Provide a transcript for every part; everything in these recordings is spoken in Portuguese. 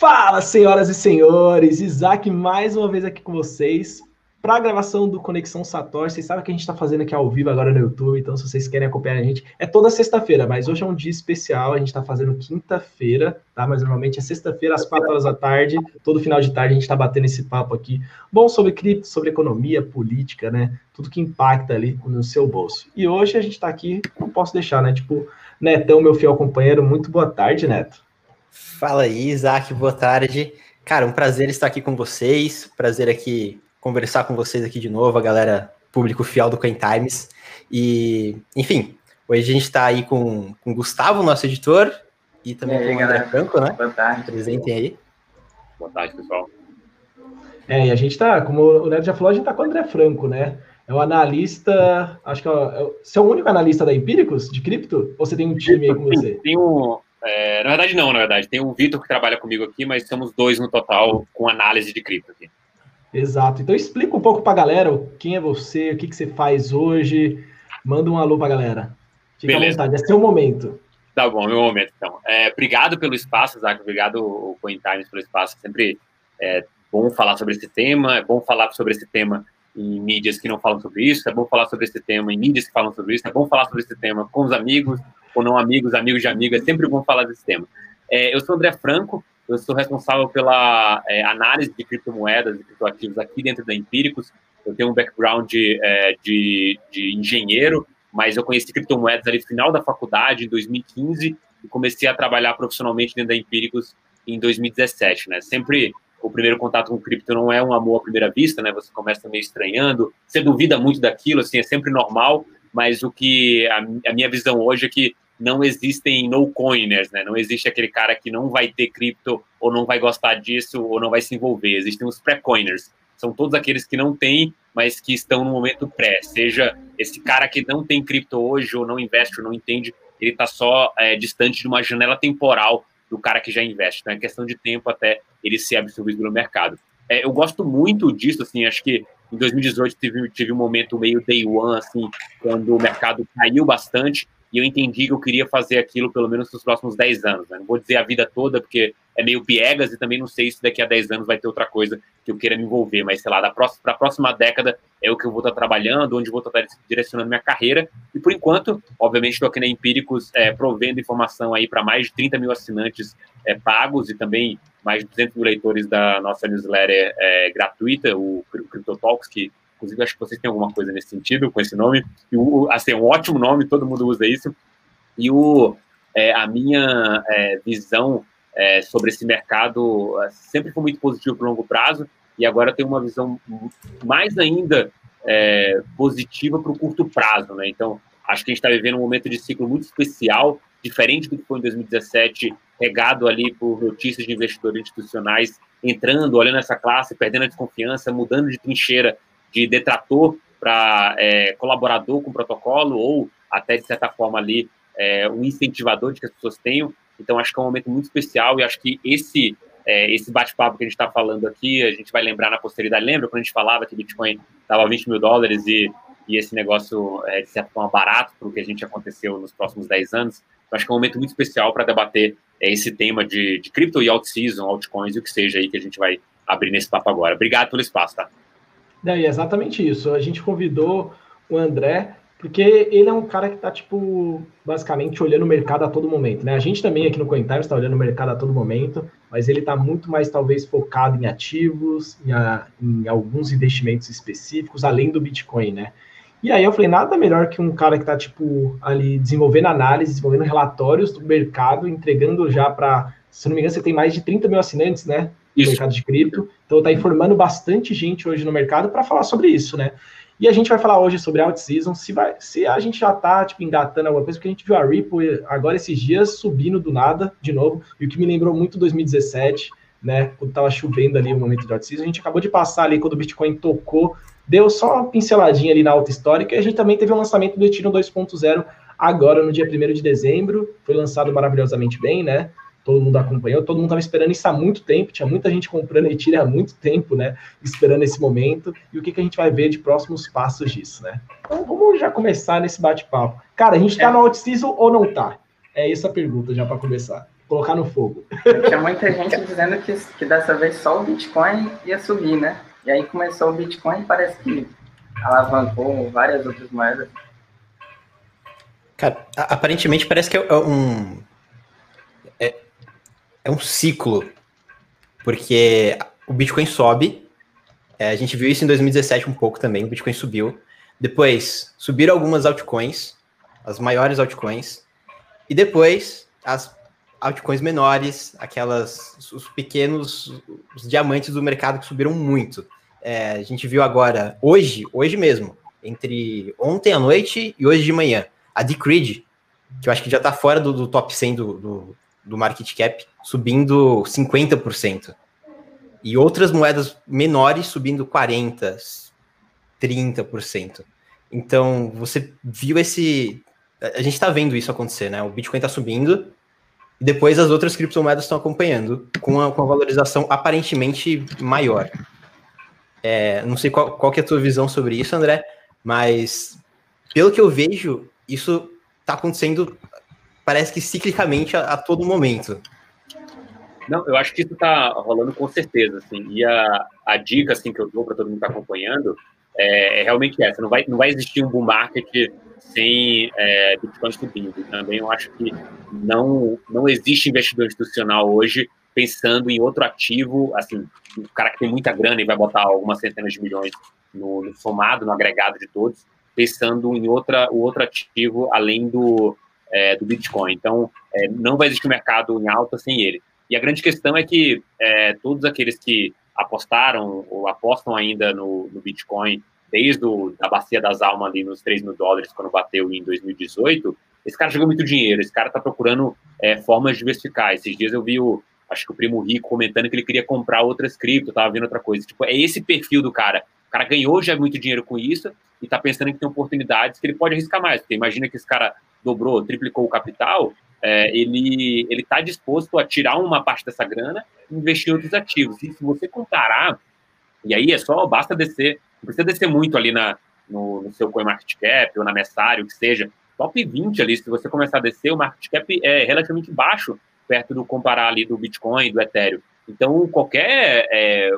Fala, senhoras e senhores, Isaac mais uma vez aqui com vocês para a gravação do Conexão Sator. Vocês sabem que a gente está fazendo aqui ao vivo agora no YouTube, então se vocês querem acompanhar a gente, é toda sexta-feira, mas hoje é um dia especial, a gente está fazendo quinta-feira, tá? Mas normalmente é sexta-feira às quatro horas da tarde, todo final de tarde a gente está batendo esse papo aqui, bom sobre cripto, sobre economia, política, né? Tudo que impacta ali no seu bolso. E hoje a gente está aqui, não posso deixar, né? Tipo, Netão, meu fiel companheiro, muito boa tarde, Neto. Fala aí, Isaac, boa tarde. Cara, um prazer estar aqui com vocês, prazer aqui conversar com vocês aqui de novo, a galera, público fiel do Coin Times. E, enfim, hoje a gente está aí com, com o Gustavo, nosso editor, e também e aí, com o André galera. Franco, né? Boa tarde. Apresentem aí. Boa tarde, pessoal. É, e a gente está, como o Neto já falou, a gente está com o André Franco, né? É o analista, acho que é, é, você é o único analista da Empíricos de cripto? Ou você tem um time aí com você? Tem um, é, na verdade, não, na verdade. Tem o Vitor que trabalha comigo aqui, mas somos dois no total com análise de cripto aqui. Exato. Então explica um pouco para a galera quem é você, o que, que você faz hoje. Manda um alô para a galera. Fica Beleza. à vontade, é seu momento. Tá bom, meu momento então. É, obrigado pelo espaço, Zac. Obrigado, o Coin Times, pelo espaço. Sempre é bom falar sobre esse tema, é bom falar sobre esse tema em mídias que não falam sobre isso, é bom falar sobre esse tema em mídias que falam sobre isso, é bom falar sobre esse tema com os amigos, ou não amigos, amigos de amigos, é sempre bom falar desse tema. É, eu sou André Franco, eu sou responsável pela é, análise de criptomoedas e criptoativos aqui dentro da Empíricos. Eu tenho um background de, é, de, de, engenheiro, mas eu conheci criptomoedas ali no final da faculdade, em 2015, e comecei a trabalhar profissionalmente dentro da Empíricos em 2017, né? Sempre o primeiro contato com cripto não é um amor à primeira vista, né? Você começa meio estranhando, você duvida muito daquilo, assim, é sempre normal, mas o que a, a minha visão hoje é que não existem no-coiners, né? Não existe aquele cara que não vai ter cripto ou não vai gostar disso ou não vai se envolver. Existem os pré-coiners. São todos aqueles que não têm, mas que estão no momento pré. Seja esse cara que não tem cripto hoje ou não investe ou não entende, ele está só é, distante de uma janela temporal do cara que já investe. Então é questão de tempo até ele ser absorvido pelo mercado. É, eu gosto muito disso, assim, acho que em 2018 tive, tive um momento meio day one, assim, quando o mercado caiu bastante e eu entendi que eu queria fazer aquilo pelo menos nos próximos 10 anos. Né? Não vou dizer a vida toda, porque é meio piegas e também não sei se daqui a 10 anos vai ter outra coisa que eu queira me envolver, mas sei lá, para a próxima década é o que eu vou estar trabalhando, onde eu vou estar direcionando minha carreira. E por enquanto, obviamente, estou aqui na Empíricos é, provendo informação aí para mais de 30 mil assinantes é, pagos e também mais de 200 mil leitores da nossa newsletter é, gratuita, o Crypto Talks, que Inclusive, acho que vocês têm alguma coisa nesse sentido, com esse nome. E o, assim, é um ótimo nome, todo mundo usa isso. E o, é, a minha é, visão é, sobre esse mercado é, sempre foi muito positivo para longo prazo. E agora tem uma visão mais ainda é, positiva para o curto prazo. Né? Então, acho que a gente está vivendo um momento de ciclo muito especial, diferente do que foi em 2017, regado ali por notícias de investidores institucionais entrando, olhando essa classe, perdendo a desconfiança, mudando de trincheira de detrator para é, colaborador com o protocolo ou até, de certa forma, ali é, um incentivador de que as pessoas tenham. Então, acho que é um momento muito especial e acho que esse é, esse bate-papo que a gente está falando aqui, a gente vai lembrar na posteridade. Lembra quando a gente falava que Bitcoin estava 20 mil dólares e, e esse negócio, é, de certa forma, barato para o que a gente aconteceu nos próximos 10 anos? Então, acho que é um momento muito especial para debater é, esse tema de, de cripto e alt-season, altcoins e o que seja aí que a gente vai abrir nesse papo agora. Obrigado pelo espaço, tá? É exatamente isso. A gente convidou o André porque ele é um cara que está, tipo, basicamente olhando o mercado a todo momento, né? A gente também aqui no CoinTimes está olhando o mercado a todo momento, mas ele está muito mais, talvez, focado em ativos, em, a, em, alguns investimentos específicos, além do Bitcoin, né? E aí eu falei, nada melhor que um cara que está, tipo, ali desenvolvendo análise, desenvolvendo relatórios do mercado, entregando já para, se não me engano, você tem mais de 30 mil assinantes, né? no mercado de cripto. Então está informando bastante gente hoje no mercado para falar sobre isso, né? E a gente vai falar hoje sobre alt season, se, vai, se a gente já está tipo, engatando alguma coisa, porque a gente viu a Ripple agora esses dias subindo do nada, de novo, e o que me lembrou muito 2017, né? Quando estava chovendo ali o momento de alt season, a gente acabou de passar ali quando o Bitcoin tocou, deu só uma pinceladinha ali na alta histórica, e a gente também teve o lançamento do Ethereum 2.0 agora no dia 1 de dezembro, foi lançado maravilhosamente bem, né? Todo mundo acompanhou, todo mundo estava esperando isso há muito tempo, tinha muita gente comprando Ethereum há muito tempo, né, esperando esse momento, e o que, que a gente vai ver de próximos passos disso, né? Então vamos já começar nesse bate-papo. Cara, a gente está é. no out-season ou não está? É essa a pergunta já para começar. colocar no fogo. Tinha muita gente dizendo que, que dessa vez só o Bitcoin ia subir, né? E aí começou o Bitcoin e parece que alavancou várias outras moedas. Cara, aparentemente parece que é um. É, um ciclo. Porque o Bitcoin sobe. É, a gente viu isso em 2017 um pouco também. O Bitcoin subiu. Depois subiram algumas altcoins, as maiores altcoins. E depois as altcoins menores, aquelas, os pequenos, os diamantes do mercado que subiram muito. É, a gente viu agora, hoje, hoje mesmo, entre ontem à noite e hoje de manhã, a Decreed, que eu acho que já está fora do, do, top 100 do, do, do, market cap, subindo 50%. E outras moedas menores subindo 40%, 30%. Então, você viu esse. A gente está vendo isso acontecer, né? O Bitcoin está subindo, e depois as outras criptomoedas estão acompanhando, com a, com a valorização aparentemente maior. É, não sei qual, qual que é a tua visão sobre isso, André, mas pelo que eu vejo, isso está acontecendo, parece que ciclicamente a, a, todo momento. Não, eu acho que isso está rolando com certeza, assim. E a, a dica assim que eu dou para todo mundo que está acompanhando é, é, realmente essa. Não vai, não vai existir um bull market sem é, Bitcoin subindo. Também eu acho que não, não existe investidor institucional hoje pensando em outro ativo, assim, o cara que tem muita grana e vai botar algumas centenas de milhões no, no somado, no agregado de todos, pensando em outra, o outro ativo além do, é, do Bitcoin. Então, é, não vai existir mercado em alta sem ele. E a grande questão é que é, todos aqueles que apostaram ou apostam ainda no, no Bitcoin desde o, a bacia das almas ali nos 3 mil dólares, quando bateu em 2018, esse cara jogou muito dinheiro, esse cara está procurando é, formas de diversificar. Esses dias eu vi o, acho que o primo rico comentando que ele queria comprar outras cripto, tava vendo outra coisa. Tipo, é esse perfil do cara. O cara ganhou já muito dinheiro com isso e tá pensando que tem oportunidades que ele pode arriscar mais. Porque imagina que esse cara dobrou, triplicou o capital, é, ele está disposto a tirar uma parte dessa grana e investir em outros ativos. E se você comparar, e aí é só, basta descer não precisa descer muito ali na, no, no seu CoinMarketCap ou na Messário, que seja. Top 20 ali, se você começar a descer, o market cap é relativamente baixo perto do comparar ali do Bitcoin, do Ethereum. Então, qualquer é,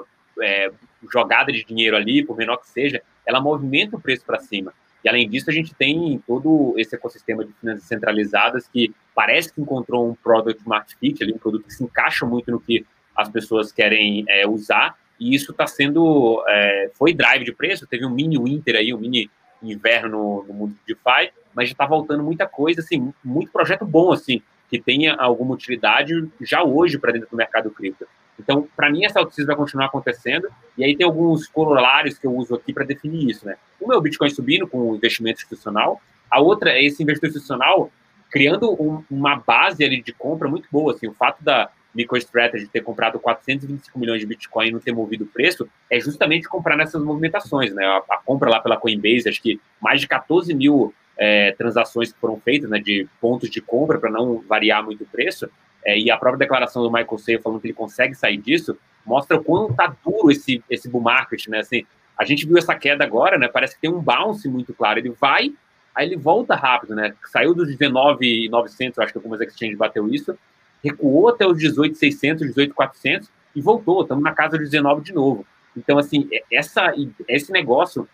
é, jogada de dinheiro ali, por menor que seja, ela movimenta o preço para cima. E além disso, a gente tem todo esse ecossistema de finanças centralizadas que parece que encontrou um product market fit, ali, um produto que se encaixa muito no que as pessoas querem é, usar e isso está sendo, é, foi drive de preço, teve um mini winter aí, um mini inverno no, mundo de DeFi, mas já está voltando muita coisa, assim, muito projeto bom, assim, que tenha alguma utilidade já hoje para dentro do mercado cripto. Então, para mim, essa autocismo vai continuar acontecendo, e aí tem alguns corolários que eu uso aqui para definir isso, né? Uma é o Bitcoin subindo com investimento institucional, a outra é esse investimento institucional criando um, uma base ali de compra muito boa, assim, o fato da, MicroStrategy ter comprado 425 milhões de Bitcoin e não ter movido o preço, é justamente comprar nessas movimentações, né? A, a compra lá pela Coinbase, acho que mais de 14 mil é, transações que foram feitas, né, de pontos de compra para não variar muito o preço, é, e a própria declaração do Michael Saylor falando que ele consegue sair disso, mostra o quanto tá duro esse, esse bull market, né? Assim, a gente viu essa queda agora, né? Parece que tem um bounce muito claro. Ele vai, aí ele volta rápido, né? Saiu dos 19,900, acho que algumas exchanges bateu isso, recuou até os 18,600, 18,400 e voltou. Estamos na casa de 19 de novo. Então, assim, é, essa, esse negócio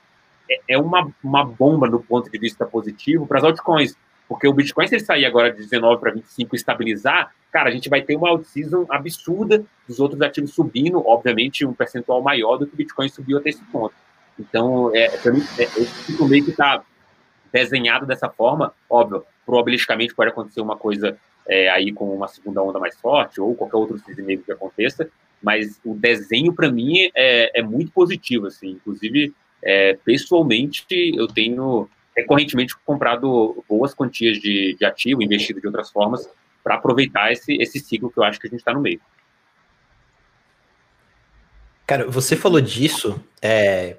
é, é uma, uma bomba do ponto de vista positivo para as altcoins. Porque o Bitcoin, se ele sair agora de 19 para 25 e estabilizar, cara, a gente vai ter uma out-season absurda dos outros ativos subindo, obviamente, um percentual maior do que o Bitcoin subiu até esse ponto. Então, é, para mim, é, esse meio que está desenhado dessa forma, óbvio, probabilisticamente pode acontecer uma coisa é, aí com uma segunda onda mais forte ou qualquer outro cisne que aconteça, mas o desenho para mim é, é, muito positivo, assim, inclusive é, pessoalmente eu tenho recorrentemente comprado boas quantias de, de ativo, investido de outras formas para aproveitar esse, esse ciclo que eu acho que a gente está no meio. Cara, você falou disso, é,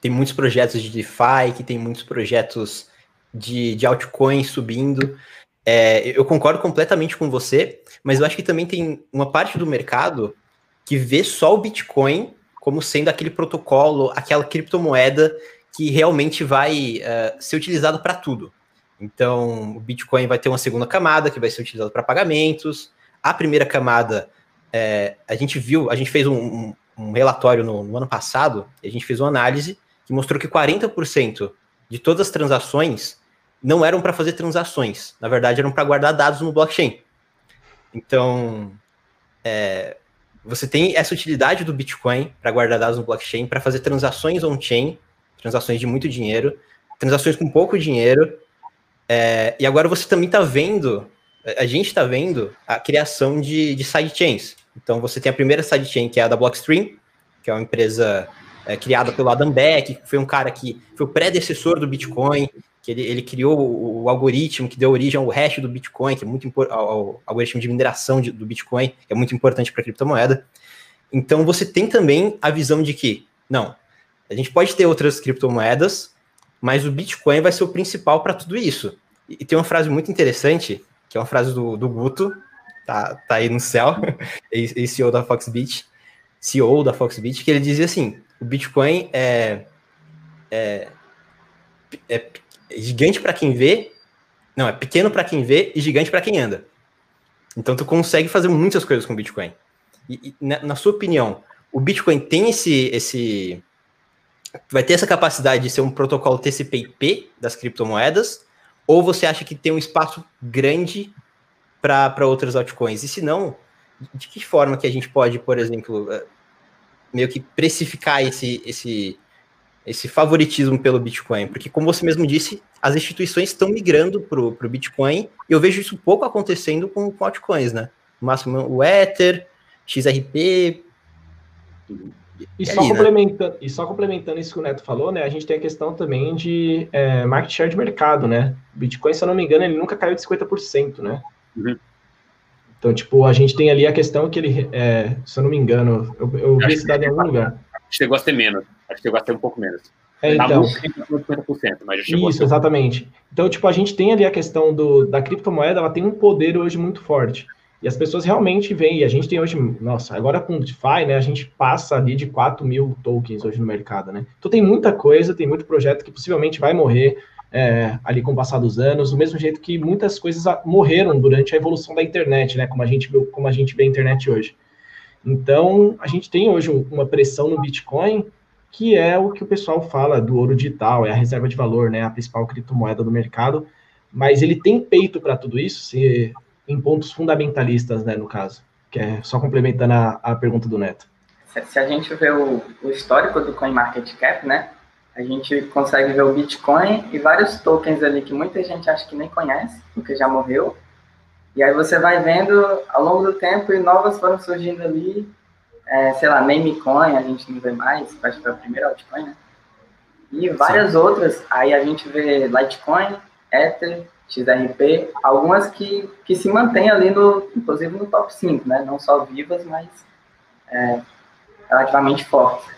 tem muitos projetos de DeFi, que tem muitos projetos de, de altcoins subindo. É, eu concordo completamente com você, mas eu acho que também tem uma parte do mercado que vê só o Bitcoin como sendo aquele protocolo, aquela criptomoeda que realmente vai uh, ser utilizado para tudo. Então, o Bitcoin vai ter uma segunda camada que vai ser utilizado para pagamentos, a primeira camada, é, a gente viu, a gente fez um, um, relatório no, no, ano passado, a gente fez uma análise que mostrou que 40% de todas as transações não eram para fazer transações, na verdade eram para guardar dados no blockchain. Então, é, você tem essa utilidade do Bitcoin para guardar dados no blockchain, para fazer transações on-chain, transações de muito dinheiro, transações com pouco dinheiro. É, e agora você também está vendo, a gente está vendo a criação de, de sidechains. Então você tem a primeira sidechain, que é a da Blockstream, que é uma empresa é, criada pelo Adam Beck, que foi um cara que foi o predecessor do Bitcoin, que ele, ele criou o, o, algoritmo que deu origem ao hash do Bitcoin, que é muito importante, ao, algoritmo de mineração de, do Bitcoin, que é muito importante para a criptomoeda. Então você tem também a visão de que, não, a gente pode ter outras criptomoedas, mas o Bitcoin vai ser o principal para tudo isso. E, tem uma frase muito interessante, que é uma frase do, do Guto, tá, tá aí no céu, CEO da Foxbit, CEO da Foxbit, que ele dizia assim, o Bitcoin é, é, é gigante para quem vê, não, é pequeno para quem vê e gigante para quem anda. Então tu consegue fazer muitas coisas com o Bitcoin. E, e na, na, sua opinião, o Bitcoin tem esse, esse vai ter essa capacidade de ser um protocolo TCP/IP das criptomoedas? Ou você acha que tem um espaço grande para outras altcoins? E se não, de que forma que a gente pode, por exemplo, eh, meio que precificar esse, esse esse favoritismo pelo Bitcoin, porque como você mesmo disse, as instituições estão migrando para o Bitcoin, e eu vejo isso pouco acontecendo com, com altcoins, né? Máximo o Ether, XRP. E, só, ali, né? complementando, né? e só complementando isso que o Neto falou, né? A gente tem a questão também de é, market share de mercado, né? Bitcoin, se eu não me engano, ele nunca caiu de 50%, né? Uhum. Então, tipo, a gente tem ali a questão que ele, é, se eu não me engano, eu, eu vi esse dado em algum lugar. Chegou a ser menos. Acho que chegou a ser um pouco menos. É, tá então, 50%, mas já chegou Isso, exatamente. Então, tipo, a gente tem ali a questão do, da criptomoeda, ela tem um poder hoje muito forte. E as pessoas realmente veem, e a gente tem hoje, nossa, agora com o DeFi, né, a gente passa ali de 4 mil tokens hoje no mercado, né? Então tem muita coisa, tem muito projeto que possivelmente vai morrer é, ali com o passar dos anos, do mesmo jeito que muitas coisas morreram durante a evolução da internet, né, como a gente, como a gente vê a internet hoje. Então, a gente tem hoje uma pressão no Bitcoin que é o que o pessoal fala do ouro digital, é a reserva de valor, né, a principal criptomoeda do mercado, mas ele tem peito para tudo isso, se, em pontos fundamentalistas, né, no caso, que é só complementando a, a pergunta do Neto. Se a gente vê o, o histórico do CoinMarketCap, né, a gente consegue ver o Bitcoin e vários tokens ali que muita gente acha que nem conhece, porque já morreu, e aí você vai vendo ao longo do tempo e novas foram surgindo ali é, sei lá, Namecoin, a gente não vê mais, acho que foi a primeira altcoin, né? E várias Sim. outras, aí a gente vê Litecoin, Ether, XRP, algumas que, que se mantêm ali, no, inclusive no top 5, né? Não só vivas, mas é, relativamente fortes.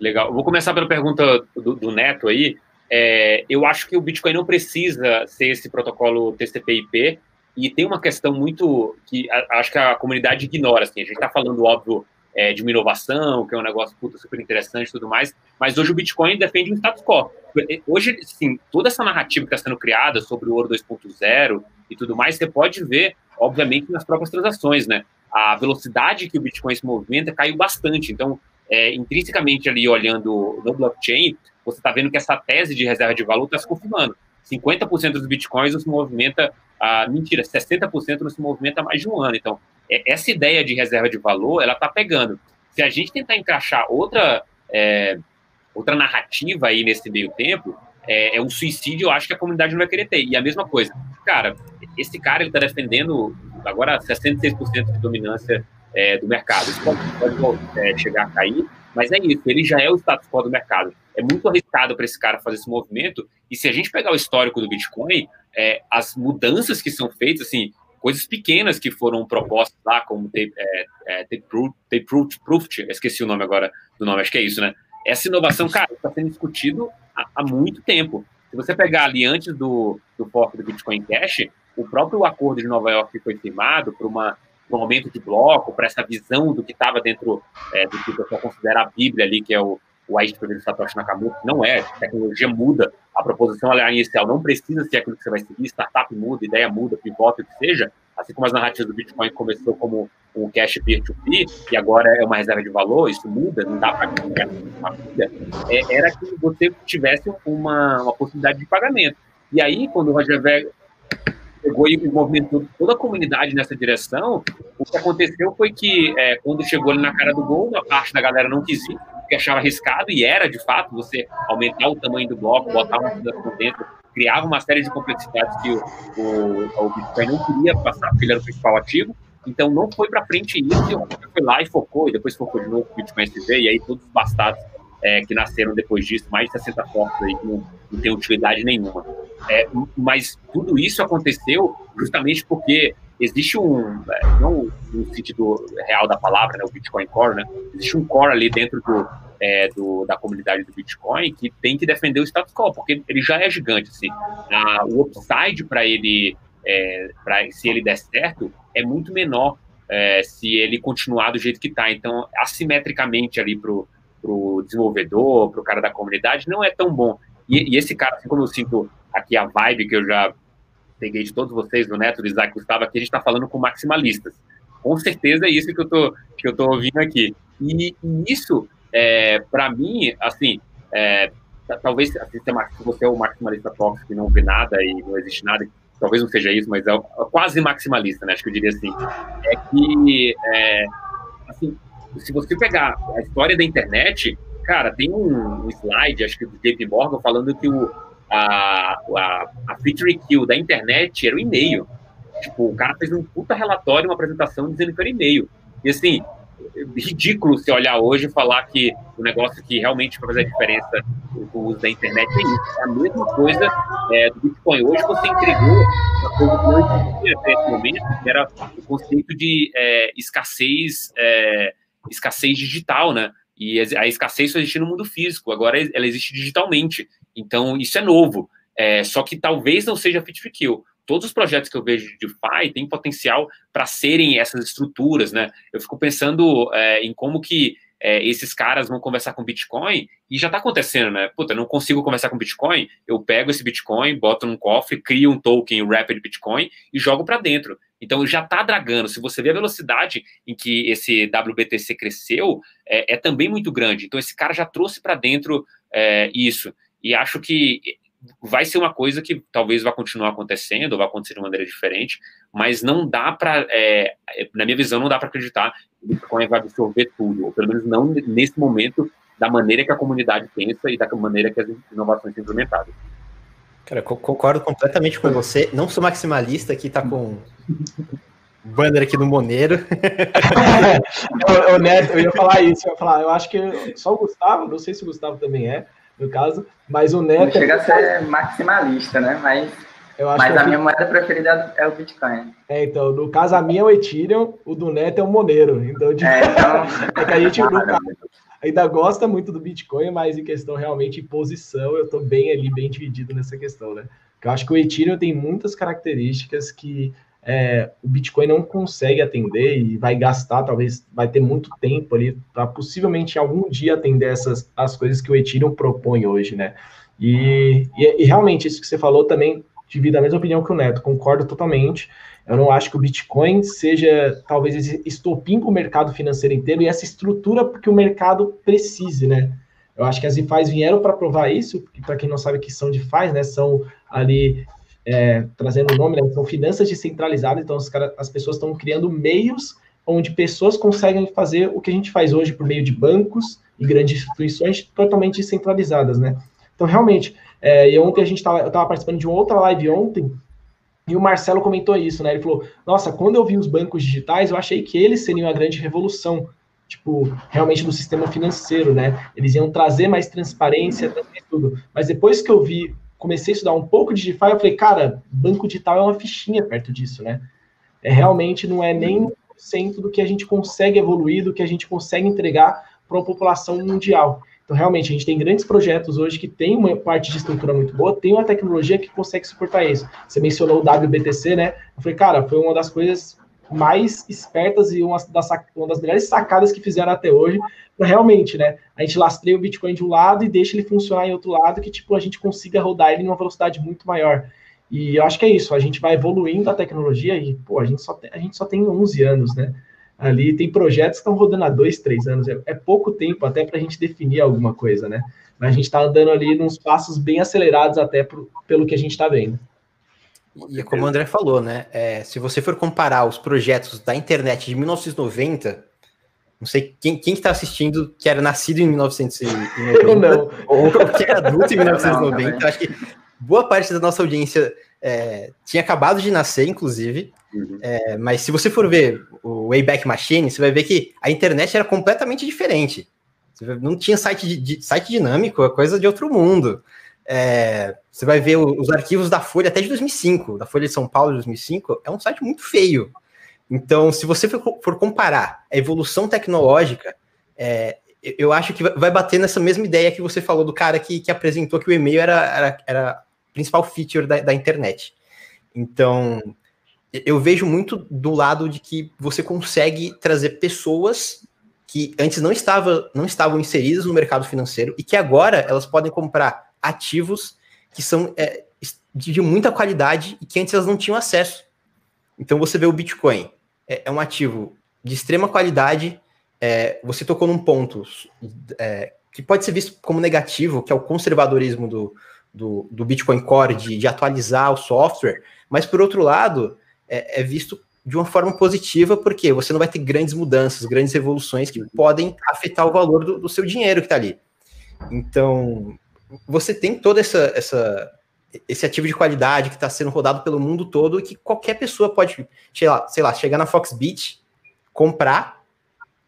Legal. Vou começar pela pergunta do, do Neto aí. É, eu acho que o Bitcoin não precisa ser esse protocolo TCP/IP, e tem uma questão muito que a, acho que a comunidade ignora. Assim, a gente está falando, óbvio, é, de uma inovação, que é um negócio puta, super interessante e tudo mais, mas hoje o Bitcoin defende um status quo. Hoje, sim, toda essa narrativa que está sendo criada sobre o ouro 2.0 e tudo mais, você pode ver, obviamente, nas próprias transações, né? A velocidade que o Bitcoin se movimenta caiu bastante. Então, é, intrinsecamente ali olhando no blockchain, você está vendo que essa tese de reserva de valor está se confirmando. 50% dos bitcoins não se movimenta, ah, mentira, 60% não se movimenta mais de um ano. Então, é, essa ideia de reserva de valor, ela está pegando. Se a gente tentar encaixar outra, é, outra narrativa aí nesse meio tempo, é, é, um suicídio, eu acho que a comunidade não vai querer ter. E a mesma coisa, cara, esse cara ele está defendendo agora 66% de dominância é, do mercado. Isso pode, pode é, chegar a cair, mas é isso, ele já é o status quo do mercado é muito arriscado para esse cara fazer esse movimento. E se a gente pegar o histórico do Bitcoin, é, as mudanças que são feitas, assim, coisas pequenas que foram propostas lá, como Tape, é, é, tape Proof, esqueci o nome agora do nome, acho que é isso, né? Essa inovação, cara, está sendo discutido há, há, muito tempo. Se você pegar ali antes do, do fork do Bitcoin Cash, o próprio acordo de Nova York que foi firmado por uma um aumento de bloco, para essa visão do que estava dentro é, do que o pessoal considera a Bíblia ali, que é o, o paper do Satoshi Nakamoto, não é, a tecnologia muda, a proposição inicial. Não precisa ser aquilo que você vai seguir, startup muda, ideia muda, pivota, o que seja, assim como as narrativas do Bitcoin começou como um cash peer-to-peer, e agora é uma reserva de valor, isso muda, não dá para uma vida, é, era que você tivesse uma, uma possibilidade de pagamento. E aí, quando o Roger Ver pegou e movimentou toda a comunidade nessa direção, o que aconteceu foi que, é, quando chegou ali na cara do gol, a parte da galera não quis ir, porque achava arriscado, e era, de fato, você aumentar o tamanho do bloco, botar uma fundação dentro, criava uma série de complexidades que o, o, o Bitcoin não queria passar, porque ele era o principal ativo, então não foi para frente isso, e o foi lá e focou, e depois focou de novo o Bitcoin SV, e aí todos os bastados é, que nasceram depois disso, mais de 60 fotos aí que não, não tem utilidade nenhuma. É, mas tudo isso aconteceu justamente porque existe um, é, não no sentido real da palavra, né, o Bitcoin Core, né, existe um core ali dentro do, é, do, da comunidade do Bitcoin que tem que defender o status quo, porque ele já é gigante, assim, a, o upside para ele, é, para se ele der certo, é muito menor é, se ele continuar do jeito que está. Então, assimetricamente ali para o desenvolvedor, para o cara da comunidade, não é tão bom. E, e, esse cara, assim como eu sinto aqui a vibe que eu já peguei de todos vocês, do Neto, do Isaac, Gustavo, aqui a gente está falando com maximalistas. Com certeza é isso que eu tô, que eu tô ouvindo aqui. E, e isso, é, para mim, assim, é, talvez assim, se você é o maximalista tóxico que não vê nada e não existe nada, talvez não seja isso, mas é quase maximalista, né? Acho que eu diria assim. É que, é, assim, se você pegar a história da internet, cara, tem um, slide, acho que do JP Morgan, falando que o, a, a, a feature kill da internet era o e-mail. Tipo, o cara fez um puta relatório, uma apresentação dizendo que era e-mail. E assim, ridículo se olhar hoje e falar que o negócio que realmente fazer a diferença com o uso da internet é isso. É a mesma coisa é, do Bitcoin. Hoje você entregou uma coisa que não existia até esse momento, que era o conceito de é, escassez, é, escassez digital, né? E a escassez só existe no mundo físico, agora ela existe digitalmente. Então, isso é novo. É, só que talvez não seja fit for kill todos os projetos que eu vejo de DeFi têm potencial para serem essas estruturas, né? Eu fico pensando é, em como que é, esses caras vão conversar com Bitcoin e já está acontecendo, né? Puta, não consigo conversar com Bitcoin, eu pego esse Bitcoin, boto num cofre, crio um token, Rapid Bitcoin e jogo para dentro. Então já está dragando. Se você vê a velocidade em que esse WBTC cresceu, é, é também muito grande. Então esse cara já trouxe para dentro é, isso. E acho que vai ser uma coisa que talvez vá continuar acontecendo, ou vai acontecer de maneira diferente, mas não dá para, é, na minha visão, não dá para acreditar que o Bitcoin vai absorver tudo, ou pelo menos não nesse momento, da maneira que a comunidade pensa e da maneira que as inovações são implementadas. Cara, concordo completamente com você. Não sou maximalista, que tá com banner aqui no Moneiro. o, o Neto, eu ia falar isso, eu ia falar, eu acho que só o Gustavo, não sei se o Gustavo também é, no caso, mas o Neto. Não chega a ser maximalista, né? Mas, mas a minha moeda preferida é o Bitcoin. É, então, no caso, a minha é o Ethereum, o do Neto é o Monero. Então, de... é, então... é que a gente ainda gosta muito do Bitcoin, mas em questão realmente de posição, eu estou bem ali, bem dividido nessa questão, né? Porque eu acho que o Ethereum tem muitas características que é, o Bitcoin não consegue atender e vai gastar, talvez vai ter muito tempo ali para possivelmente algum dia atender essas as coisas que o Ethereum propõe hoje, né? E, e, e realmente, isso que você falou também, divido a mesma opinião que o Neto, concordo totalmente. Eu não acho que o Bitcoin seja talvez esse estopim para o mercado financeiro inteiro e essa estrutura que o mercado precise, né? Eu acho que as DeFi vieram para provar isso, para quem não sabe o que são DeFi, né? São ali é, trazendo o nome, né, são finanças descentralizadas, então cara, as pessoas estão criando meios onde pessoas conseguem fazer o que a gente faz hoje por meio de bancos e grandes instituições totalmente descentralizadas, né? Então, realmente, é, e ontem a gente estava, eu estava participando de uma outra live ontem, e o Marcelo comentou isso, né? Ele falou, nossa, quando eu vi os bancos digitais, eu achei que eles seriam a grande revolução, tipo, realmente no sistema financeiro, né? Eles iam trazer mais transparência, tudo. Mas depois que eu vi comecei a estudar um pouco de DeFi, eu falei, cara, banco digital é uma fichinha perto disso, né? É, realmente não é nem cento do que a gente consegue evoluir, do que a gente consegue entregar para uma população mundial. Então, realmente, a gente tem grandes projetos hoje que tem uma parte de estrutura muito boa, tem uma tecnologia que consegue suportar isso. Você mencionou o WBTC, né? Eu falei, cara, foi uma das coisas mais espertas e uma das, uma das melhores sacadas que fizeram até hoje, realmente, né, a gente lastreia o Bitcoin de um lado e deixa ele funcionar em outro lado, que, tipo, a gente consiga rodar ele em uma velocidade muito maior. E eu acho que é isso, a gente vai evoluindo a tecnologia e, pô, a gente só tem, a gente só tem 11 anos, né? Ali tem projetos que estão rodando há dois, três anos, é, é pouco tempo até para a gente definir alguma coisa, né? Mas a gente está andando ali nos passos bem acelerados até pro, pelo que a gente está vendo. E como o André falou, né? É, se você for comparar os projetos da internet de 1990, não sei quem, quem que está assistindo que era nascido em 1990 Eu não. ou que era adulto em 1990. Não, acho que boa parte da nossa audiência é, tinha acabado de nascer, inclusive. Uhum. É, mas se você for ver o Wayback Machine, você vai ver que a internet era completamente diferente. Não tinha site, de, de, site dinâmico, é coisa de outro mundo. É, você vai ver os arquivos da Folha até de 2005, da Folha de São Paulo de 2005, é um site muito feio. Então, se você for comparar a evolução tecnológica, é, eu acho que vai bater nessa mesma ideia que você falou do cara que, que apresentou que o e-mail era, era, era a principal feature da, da internet. Então, eu vejo muito do lado de que você consegue trazer pessoas que antes não, estava, não estavam inseridas no mercado financeiro e que agora elas podem comprar ativos que são é, de muita qualidade e que antes elas não tinham acesso. Então você vê o Bitcoin, é, é um ativo de extrema qualidade. É, você tocou num ponto é, que pode ser visto como negativo, que é o conservadorismo do, do, do Bitcoin Core, de, de, atualizar o software, mas por outro lado, é, é visto de uma forma positiva, porque você não vai ter grandes mudanças, grandes revoluções que podem afetar o valor do, do seu dinheiro que está ali. Então, você tem toda essa, essa esse ativo de qualidade que está sendo rodado pelo mundo todo e que qualquer pessoa pode, sei lá, sei lá chegar na Foxbit, comprar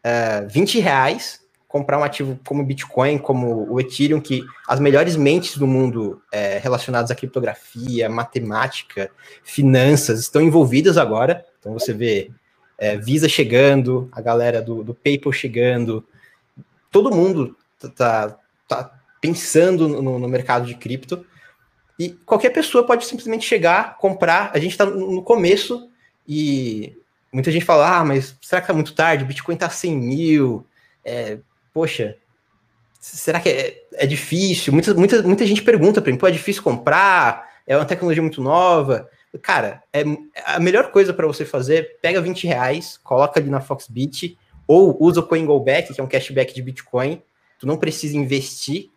é, 20 reais, comprar um ativo como Bitcoin, como o Ethereum, que as melhores mentes do mundo é, relacionadas à criptografia, matemática, finanças estão envolvidas agora. Então você vê é, Visa chegando, a galera do, do PayPal chegando, todo mundo tá, tá pensando no, no mercado de cripto. E qualquer pessoa pode simplesmente chegar, comprar. A gente está no começo e muita gente fala: ah, mas será que está muito tarde? Bitcoin está 100 mil. É, poxa, será que é, é, difícil? Muita, muita, muita gente pergunta para mim: pô, é difícil comprar? É uma tecnologia muito nova. Cara, é a melhor coisa para você fazer: pega 20 reais, coloca ali na Foxbit, ou usa o CoinGoBack, que é um cashback de Bitcoin. Tu não precisa investir,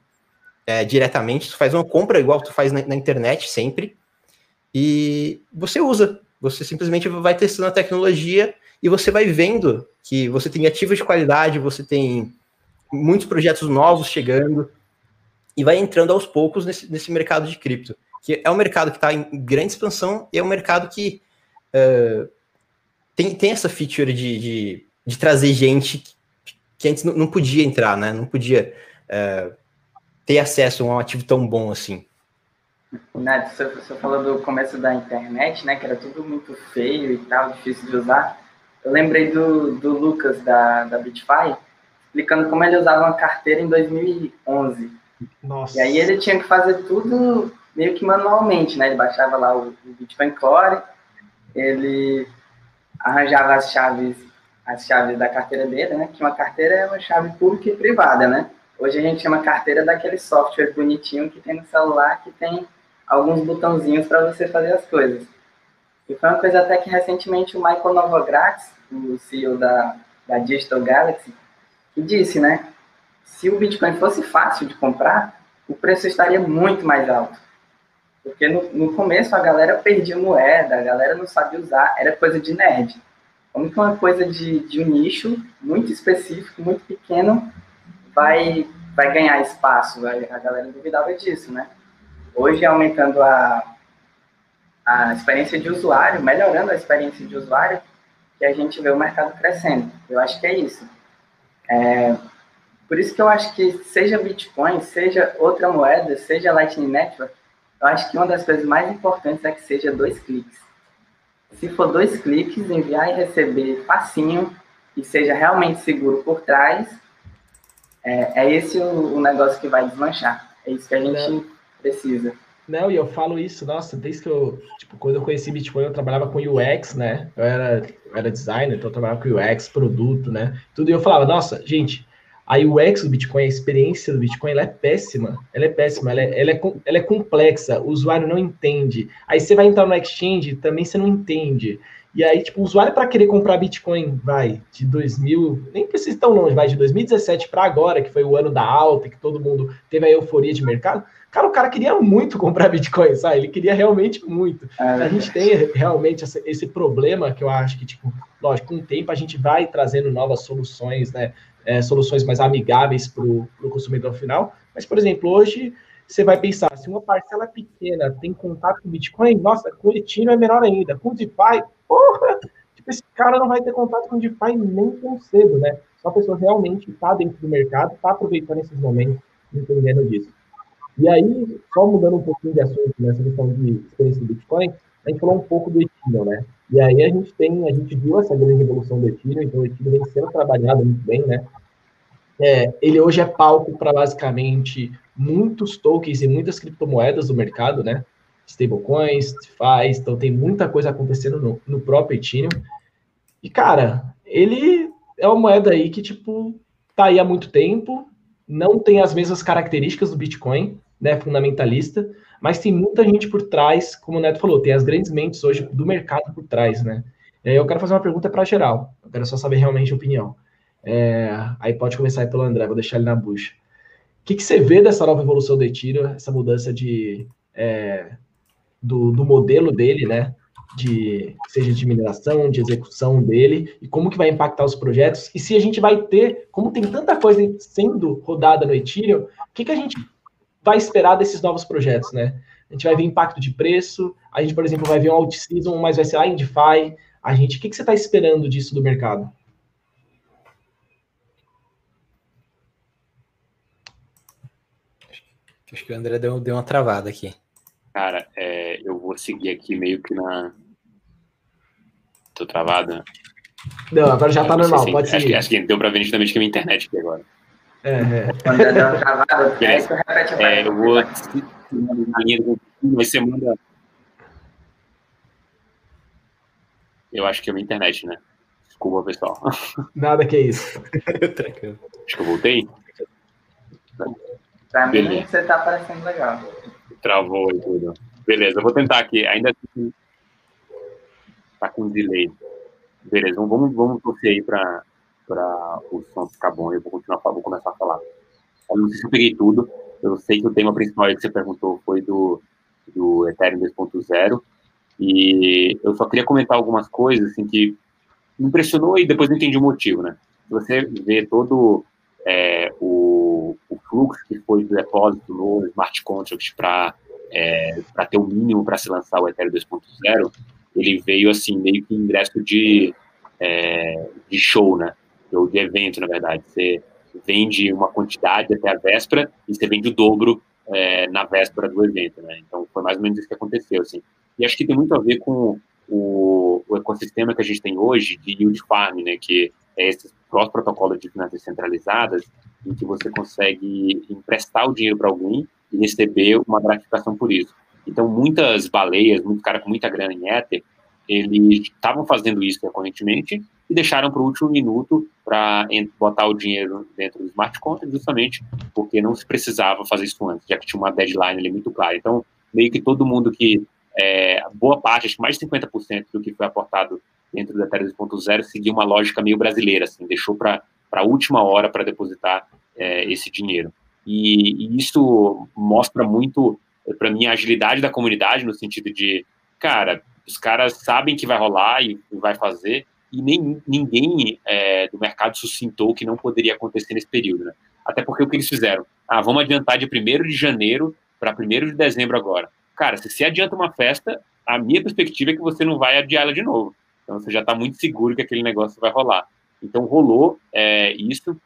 é, diretamente, tu faz uma compra igual tu faz na, na, internet sempre, e você usa. Você simplesmente vai testando a tecnologia e você vai vendo que você tem ativos de qualidade, você tem muitos projetos novos chegando, e vai entrando aos poucos nesse, nesse mercado de cripto, que é um mercado que está em grande expansão e é um mercado que uh, tem, tem essa feature de, de, de trazer gente que, antes não, não, podia entrar, né? Não podia. Uh, ter acesso a um ativo tão bom assim? Neto, você, você falou do começo da internet, né? Que era tudo muito feio e tal, difícil de usar. Eu lembrei do, do Lucas da, da Bitfy, explicando como ele usava uma carteira em 2011. Nossa. E aí ele tinha que fazer tudo meio que manualmente, né? Ele baixava lá o, o Bitcoin Core, ele arranjava as chaves, as chaves da carteira dele, né? Que uma carteira é uma chave pública e privada, né? Hoje a gente chama carteira daquele software bonitinho que tem no celular, que tem alguns botãozinhos para você fazer as coisas. E foi uma coisa até que recentemente o Michael Novogratz, o CEO da, da Digital Galaxy, que disse, né? Se o Bitcoin fosse fácil de comprar, o preço estaria muito mais alto. Porque no, no começo a galera perdia moeda, a galera não sabia usar, era coisa de nerd. Como que uma coisa de, de um nicho muito específico, muito pequeno, vai, vai ganhar espaço. A, galera duvidava disso, né? Hoje, aumentando a, a experiência de usuário, melhorando a experiência de usuário, que a gente vê o mercado crescendo. Eu acho que é isso. É, por isso que eu acho que seja Bitcoin, seja outra moeda, seja Lightning Network, eu acho que uma das coisas mais importantes é que seja dois cliques. Se for dois cliques, enviar e receber facinho e seja realmente seguro por trás, é, é esse o, o, negócio que vai desmanchar. É isso que a gente Não. precisa. Não, e eu falo isso, nossa, desde que eu, tipo, quando eu conheci Bitcoin, eu trabalhava com UX, né? Eu era, eu era designer, então eu trabalhava com UX, produto, né? Tudo, e eu falava, nossa, gente, Aí o X do Bitcoin, a experiência do Bitcoin, ela é péssima. Ela é péssima, ela é, ela é, ela é complexa, o usuário não entende. Aí você vai entrar no exchange, também você não entende. E aí, tipo, o usuário para querer comprar Bitcoin, vai, de 2000, nem precisa tão longe, vai de 2017 para agora, que foi o ano da alta, que todo mundo teve a euforia de mercado. Cara, o cara queria muito comprar Bitcoin, sabe? Ele queria realmente muito. É, a gente tem realmente esse problema que eu acho que, tipo, lógico, com o tempo a gente vai trazendo novas soluções, né? É, soluções mais amigáveis para o consumidor final. Mas, por exemplo, hoje você vai pensar, se uma parcela pequena tem contato com Bitcoin, nossa, com Ethereum é melhor ainda. Com DeFi, porra! Tipo, esse cara não vai ter contato com DeFi nem tão cedo, né? Só a pessoa realmente está dentro do mercado, está aproveitando esses momentos, entendendo disso. E aí, só mudando um pouquinho de assunto nessa questão de experiência do Bitcoin, a gente falou um pouco do Ethereum, né? E aí a gente tem, a gente viu essa grande evolução do Ethereum, então o Ethereum vem sendo trabalhado muito bem, né? É, ele hoje é palco para basicamente muitos tokens e muitas criptomoedas do mercado, né? Stablecoins, DeFi, então tem muita coisa acontecendo no, no próprio Ethereum. E, cara, ele é uma moeda aí que, tipo, tá aí há muito tempo, não tem as mesmas características do Bitcoin, né, fundamentalista, mas tem muita gente por trás, como o Neto falou, tem as grandes mentes hoje do mercado por trás, né? Eu quero fazer uma pergunta para geral, eu quero só saber realmente a opinião. É, aí pode começar aí pelo André, vou deixar ele na bucha. O que, que você vê dessa nova evolução do Ethereum, essa mudança de, é, do, do modelo dele, né? de seja de mineração, de execução dele, e como que vai impactar os projetos, e se a gente vai ter, como tem tanta coisa sendo rodada no Ethereum, o que, que a gente vai esperar desses novos projetos, né? A gente vai ver impacto de preço, a gente, por exemplo, vai ver um out-season, mas vai ser lá em DeFi, a gente, o que, que você está esperando disso do mercado? Acho que o André deu, deu uma travada aqui. Cara, é, eu vou seguir aqui meio que na. Tô travada. Não, agora já tá normal, pode seguir. Acho que, acho que deu pra ver nitidamente que é minha internet aqui agora. É, é. Quando deu uma travada, repete é, eu vou na linha do mas você manda. Eu acho que é minha internet, né? Desculpa, pessoal. Nada que é isso. acho que eu voltei. Pra Beleza. mim, você tá parecendo legal. Travou e tudo. Beleza, eu vou tentar aqui. Ainda assim, tá com delay. Beleza, vamos, vamos torcer aí para o som ficar bom. Eu vou continuar, vou começar a falar. Eu não sei se eu peguei tudo. Eu sei que o tema principal que você perguntou foi do, do Ethereum 2.0. E eu só queria comentar algumas coisas assim, que me impressionou e depois não entendi o motivo, né? Se você vê todo é, o, o, fluxo que foi do depósito no smart contract para é, para ter o mínimo para se lançar o Ethereum 2.0, ele veio assim meio que ingresso de, é, de show, né? Ou de evento, na verdade. Você vende uma quantidade até a véspera e você vende o dobro é, na véspera do evento, né? Então foi mais ou menos isso que aconteceu, assim. E acho que tem muito a ver com o, o ecossistema que a gente tem hoje de yield farm, né? Que é esse protocolo de finanças centralizadas, em que você consegue emprestar o dinheiro para alguém e receber uma gratificação por isso. Então, muitas baleias, muito cara com muita grana em Ether, eles estavam fazendo isso recorrentemente e deixaram para o último minuto para botar o dinheiro dentro do smart contract, justamente porque não se precisava fazer isso antes, já que tinha uma deadline ali muito clara. Então, meio que todo mundo que, é, boa parte, acho que mais de 50% do que foi aportado dentro do Ethereum 2.0 seguiu uma lógica meio brasileira, assim, deixou para a última hora para depositar é, esse dinheiro. E, e, isso mostra muito, para mim, a agilidade da comunidade, no sentido de, cara, os caras sabem que vai rolar e, e vai fazer, e nem ninguém é, do mercado sucintou que não poderia acontecer nesse período, né? Até porque o que eles fizeram? Ah, vamos adiantar de 1 de janeiro para 1 de dezembro agora. Cara, se você adianta uma festa, a minha perspectiva é que você não vai adiar ela de novo. Então você já está muito seguro que aquele negócio vai rolar. Então rolou é, isso.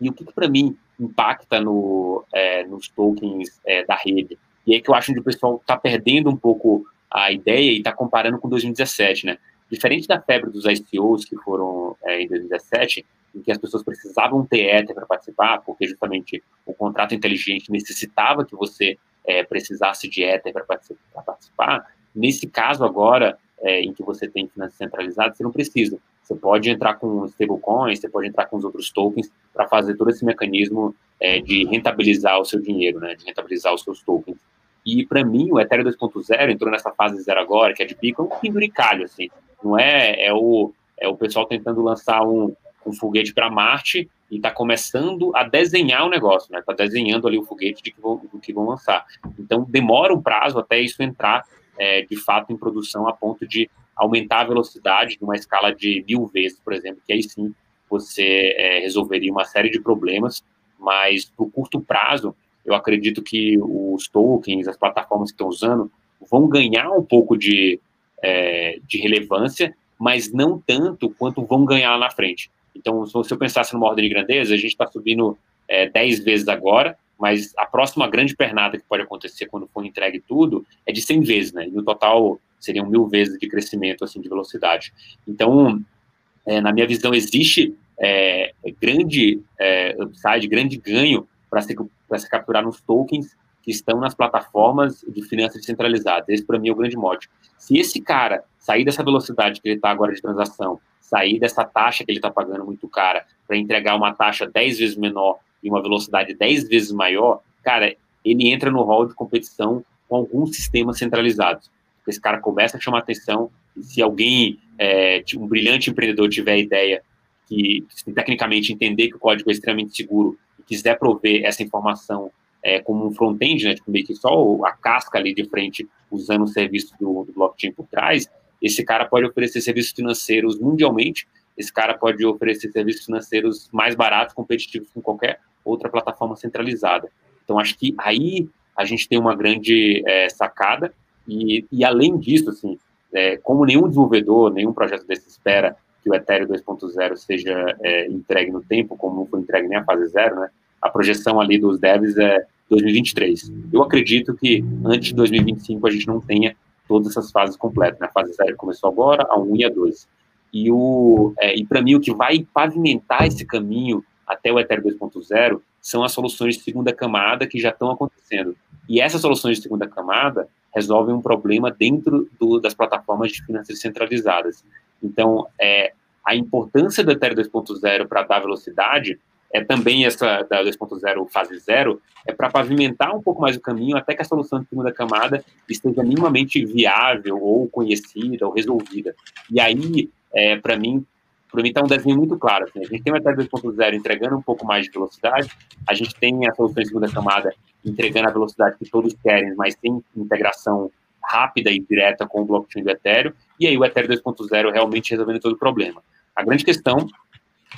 E o que, que para mim impacta no, é, nos tokens é, da rede? E aí que eu acho que o pessoal está perdendo um pouco a ideia e está comparando com 2017, né? Diferente da febre dos ICOs que foram é, em 2017, em que as pessoas precisavam ter Ether para participar, porque justamente o contrato inteligente necessitava que você é, precisasse de Ether para participar. Nesse caso agora, é, em que você tem finanças centralizadas, você não precisa. Você pode entrar com stablecoins, você pode entrar com os outros tokens para fazer todo esse mecanismo é, de rentabilizar o seu dinheiro, né, de rentabilizar os seus tokens. E para mim, o Ethereum 2.0 entrou nessa fase zero agora, que é de pico, é um penduricalho, assim. Não é, é o, é o pessoal tentando lançar um, um foguete para Marte e está começando a desenhar o negócio, né? Está desenhando ali o foguete de que vão, do que vão lançar. Então, demora um prazo até isso entrar, é, de fato, em produção a ponto de aumentar a velocidade de uma escala de mil vezes, por exemplo, que aí sim você é, resolveria uma série de problemas, mas por curto prazo, eu acredito que os tokens, as plataformas que estão usando, vão ganhar um pouco de, é, de relevância, mas não tanto quanto vão ganhar lá na frente. Então, se eu pensasse numa ordem de grandeza, a gente está subindo é, 10 vezes agora, mas a próxima grande pernada que pode acontecer quando for entregue tudo é de 100 vezes, né? E no total seriam mil vezes de crescimento, assim, de velocidade. Então, é, na minha visão, existe é, grande é, upside, grande ganho para se, capturar nos tokens que estão nas plataformas de finanças descentralizadas. Esse, para mim, é o grande mote. Se esse cara sair dessa velocidade que ele está agora de transação, sair dessa taxa que ele está pagando muito cara, para entregar uma taxa 10 vezes menor e uma velocidade 10 vezes maior, cara, ele entra no rol de competição com alguns sistemas centralizados. Esse cara começa a chamar atenção, e se alguém, é, um brilhante empreendedor tiver a ideia que, tecnicamente, entender que o código é extremamente seguro quiser prover essa informação é, como um front-end, né, tipo, meio que só a casca ali de frente, usando o serviço do, do blockchain por trás, esse cara pode oferecer serviços financeiros mundialmente, esse cara pode oferecer serviços financeiros mais baratos, competitivos com qualquer outra plataforma centralizada. Então, acho que aí a gente tem uma grande é, sacada, e, e, além disso, assim, é, como nenhum desenvolvedor, nenhum projeto desse espera que o Ethereum 2.0 seja é, entregue no tempo, como não foi entregue nem a fase zero, né? A projeção ali dos devs é 2023. Eu acredito que antes de 2025 a gente não tenha todas essas fases completas. Né? A fase zero começou agora, a 1 e a 2. E, o, é, e para mim, o que vai pavimentar esse caminho até o Ethereum 2.0 são as soluções de segunda camada que já estão acontecendo. E essas soluções de segunda camada resolvem um problema dentro do, das plataformas de finanças centralizadas. Então, é, a importância do Ethereum 2.0 para dar velocidade é também essa da 2.0 fase zero, é para pavimentar um pouco mais o caminho até que a solução de segunda camada esteja minimamente viável ou conhecida ou resolvida. E aí, é, para mim, para mim está um desenho muito claro. Assim, a gente tem o Ethereum 2.0 entregando um pouco mais de velocidade, a gente tem a solução de segunda camada entregando a velocidade que todos querem, mas sem integração rápida e direta com o blockchain do Ethereum, e aí o Ethereum 2.0 realmente resolvendo todo o problema. A grande questão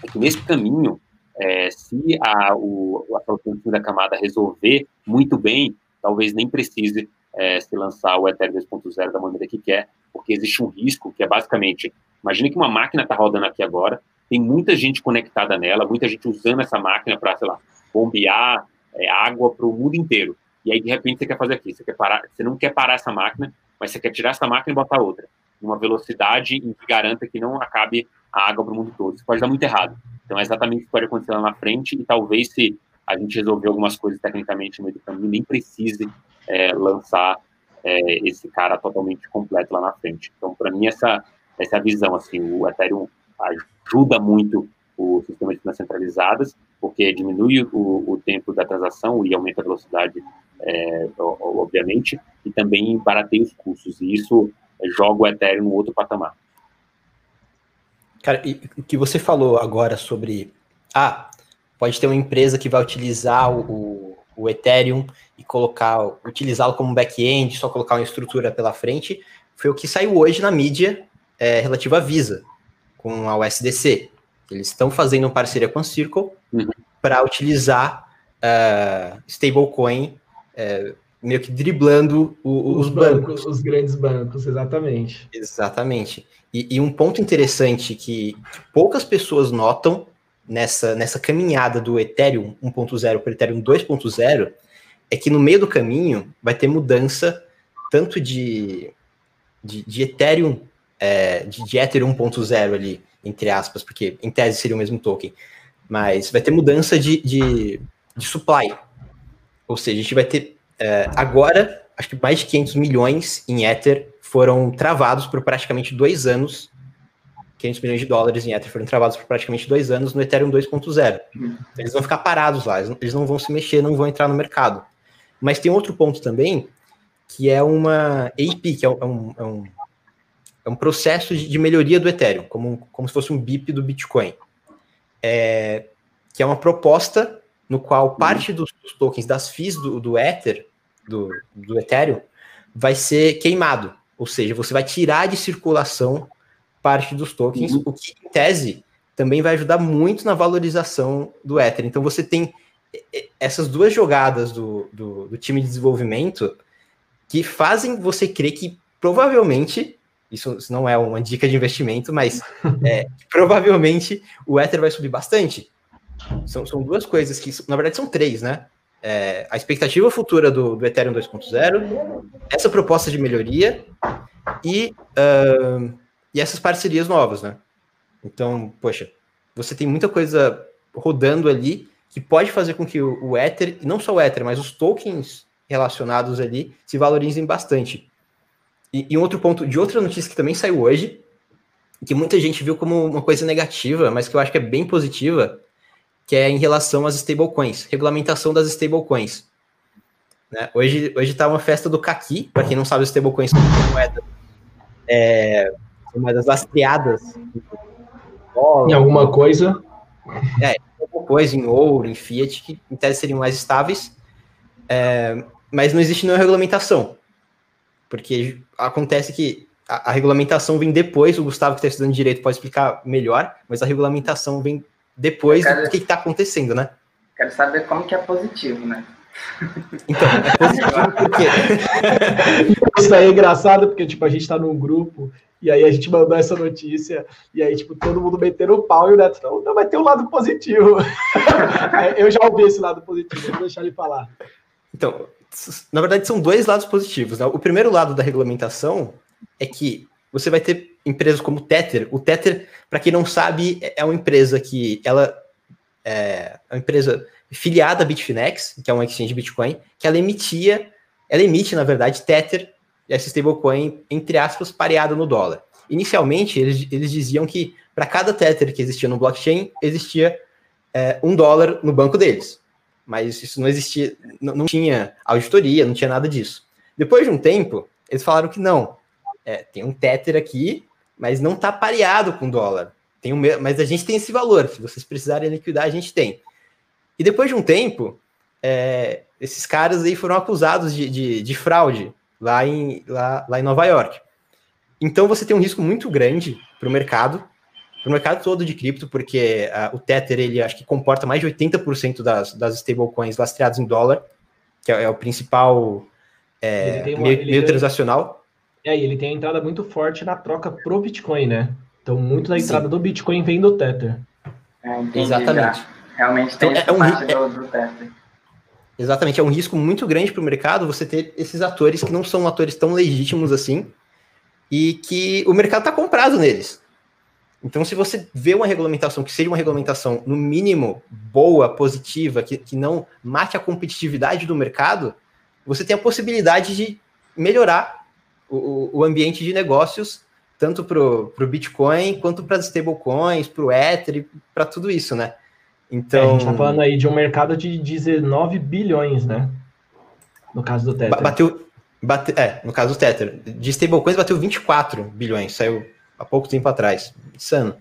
é que nesse caminho é, se a, o, a segunda camada resolver muito bem, talvez nem precise é, se lançar o Ethereum 2.0 da maneira que quer, porque existe um risco que é basicamente, imagine que uma máquina está rodando aqui agora, tem muita gente conectada nela, muita gente usando essa máquina para, sei lá, bombear é, água para o mundo inteiro. E aí, de repente, você quer fazer aqui, você, quer parar, você não quer parar essa máquina, mas você quer tirar essa máquina e botar outra, numa velocidade em que garanta que não acabe a água para o mundo todo. Isso pode dar muito errado. Então, é exatamente o que pode acontecer lá na frente, e talvez se a gente resolver algumas coisas tecnicamente no meio do caminho, nem precise é, lançar é, esse cara totalmente completo lá na frente. Então, para mim, essa, essa é a visão. Assim, o Ethereum ajuda muito o sistema de finanças centralizadas, porque diminui o, o tempo da transação e aumenta a velocidade, é, obviamente, e também barateia os custos. E isso joga o Ethereum no outro patamar. Cara, e o que você falou agora sobre. Ah, pode ter uma empresa que vai utilizar o, o Ethereum e colocar, utilizá-lo como back-end, só colocar uma estrutura pela frente, foi o que saiu hoje na mídia é, relativo à Visa, com a USDC. Eles estão fazendo uma parceria com a Circle uhum. para utilizar uh, stablecoin uh, meio que driblando o, os, os bancos. bancos. Os grandes bancos, exatamente. Exatamente. E, e um ponto interessante que, que, poucas pessoas notam nessa, nessa caminhada do Ethereum 1.0 para o Ethereum 2.0 é que no meio do caminho vai ter mudança tanto de, de, de Ethereum, é, de, de Ether 1.0 ali, entre aspas, porque em tese seria o mesmo token, mas vai ter mudança de, de, de supply. Ou seja, a gente vai ter é, agora, acho que mais de 500 milhões em Ether foram travados por praticamente dois anos, 500 milhões de dólares em Ether foram travados por praticamente dois anos no Ethereum 2.0. Então, eles vão ficar parados lá, eles não vão se mexer, não vão entrar no mercado. Mas tem outro ponto também, que é uma AP, que é um, é um, é um processo de melhoria do Ethereum, como, como se fosse um BIP do Bitcoin. É, que é uma proposta no qual uhum. parte dos, dos tokens das FIIs do, do Ether, do, do Ethereum, vai ser queimado. Ou seja, você vai tirar de circulação parte dos tokens, uhum. o que, em tese, também vai ajudar muito na valorização do Ether. Então, você tem essas duas jogadas do, do, do time de desenvolvimento que fazem você crer que provavelmente isso, isso não é uma dica de investimento, mas é, provavelmente o Ether vai subir bastante. São, são duas coisas que, na verdade, são três, né? É, a expectativa futura do, do Ethereum 2.0, essa proposta de melhoria e, uh, e essas parcerias novas, né? Então, poxa, você tem muita coisa rodando ali que pode fazer com que o, o Ether, não só o Ether, mas os tokens relacionados ali se valorizem bastante. E, e outro ponto de outra notícia que também saiu hoje, que muita gente viu como uma coisa negativa, mas que eu acho que é bem positiva, que é em relação às stablecoins, regulamentação das stablecoins. Né? Hoje hoje está uma festa do Kaki, para quem não sabe, stablecoins são moedas, é, são moedas lastreadas em alguma coisa. É, alguma coisa em ouro, em fiat, que em tese seriam mais estáveis, é, mas não existe nenhuma regulamentação, porque acontece que a, a regulamentação vem depois, o Gustavo que está estudando direito pode explicar melhor, mas a regulamentação vem depois quero, do que está acontecendo, né? Quero saber como que é positivo, né? Então, é positivo porque. Isso aí é engraçado, porque tipo, a gente está num grupo e aí a gente mandou essa notícia, e aí, tipo, todo mundo metendo o pau e o Neto, não, não vai ter um lado positivo. eu já ouvi esse lado positivo, vou deixar ele falar. Então, na verdade, são dois lados positivos. Né? O primeiro lado da regulamentação é que você vai ter empresas como o Tether. O Tether, para quem não sabe, é, é uma empresa que ela é uma empresa filiada à Bitfinex, que é uma exchange de Bitcoin, que ela emitia, ela emite, na verdade, Tether, essa stablecoin, entre aspas, pareada no dólar. Inicialmente, eles, eles diziam que para cada Tether que existia no blockchain, existia é, um dólar no banco deles. Mas isso não existia, não, não tinha auditoria, não tinha nada disso. Depois de um tempo, eles falaram que não, é, tem um Tether aqui, mas não está pareado com dólar. Tem um, mas a gente tem esse valor. Se vocês precisarem liquidar, a gente tem. E depois de um tempo, é, esses caras aí foram acusados de, de, de, fraude lá em, lá, lá em Nova York. Então você tem um risco muito grande para o mercado, para o mercado todo de cripto, porque uh, o Tether ele acho que comporta mais de 80% das, das stablecoins lastreadas em dólar, que é, é o principal é, uma, meio, meio transacional. É, e ele tem a entrada muito forte na troca pro Bitcoin, né? Então, muito da entrada Sim. do Bitcoin vem do Tether. É, Exatamente. Já. Realmente tem então, é, um, é, do, do Tether. Exatamente, é um risco muito grande para o mercado você ter esses atores que não são atores tão legítimos assim e que o mercado está comprado neles. Então, se você vê uma regulamentação que seja uma regulamentação, no mínimo, boa, positiva, que, que não mate a competitividade do mercado, você tem a possibilidade de melhorar o, o ambiente de negócios, tanto para o Bitcoin quanto para as stablecoins, para o Ether, para tudo isso, né? Então. É, a gente está falando aí de um mercado de 19 bilhões, né? No caso do Tether. Bateu. Bate, é, no caso do Tether. De stablecoins bateu 24 bilhões, saiu há pouco tempo atrás. Insano.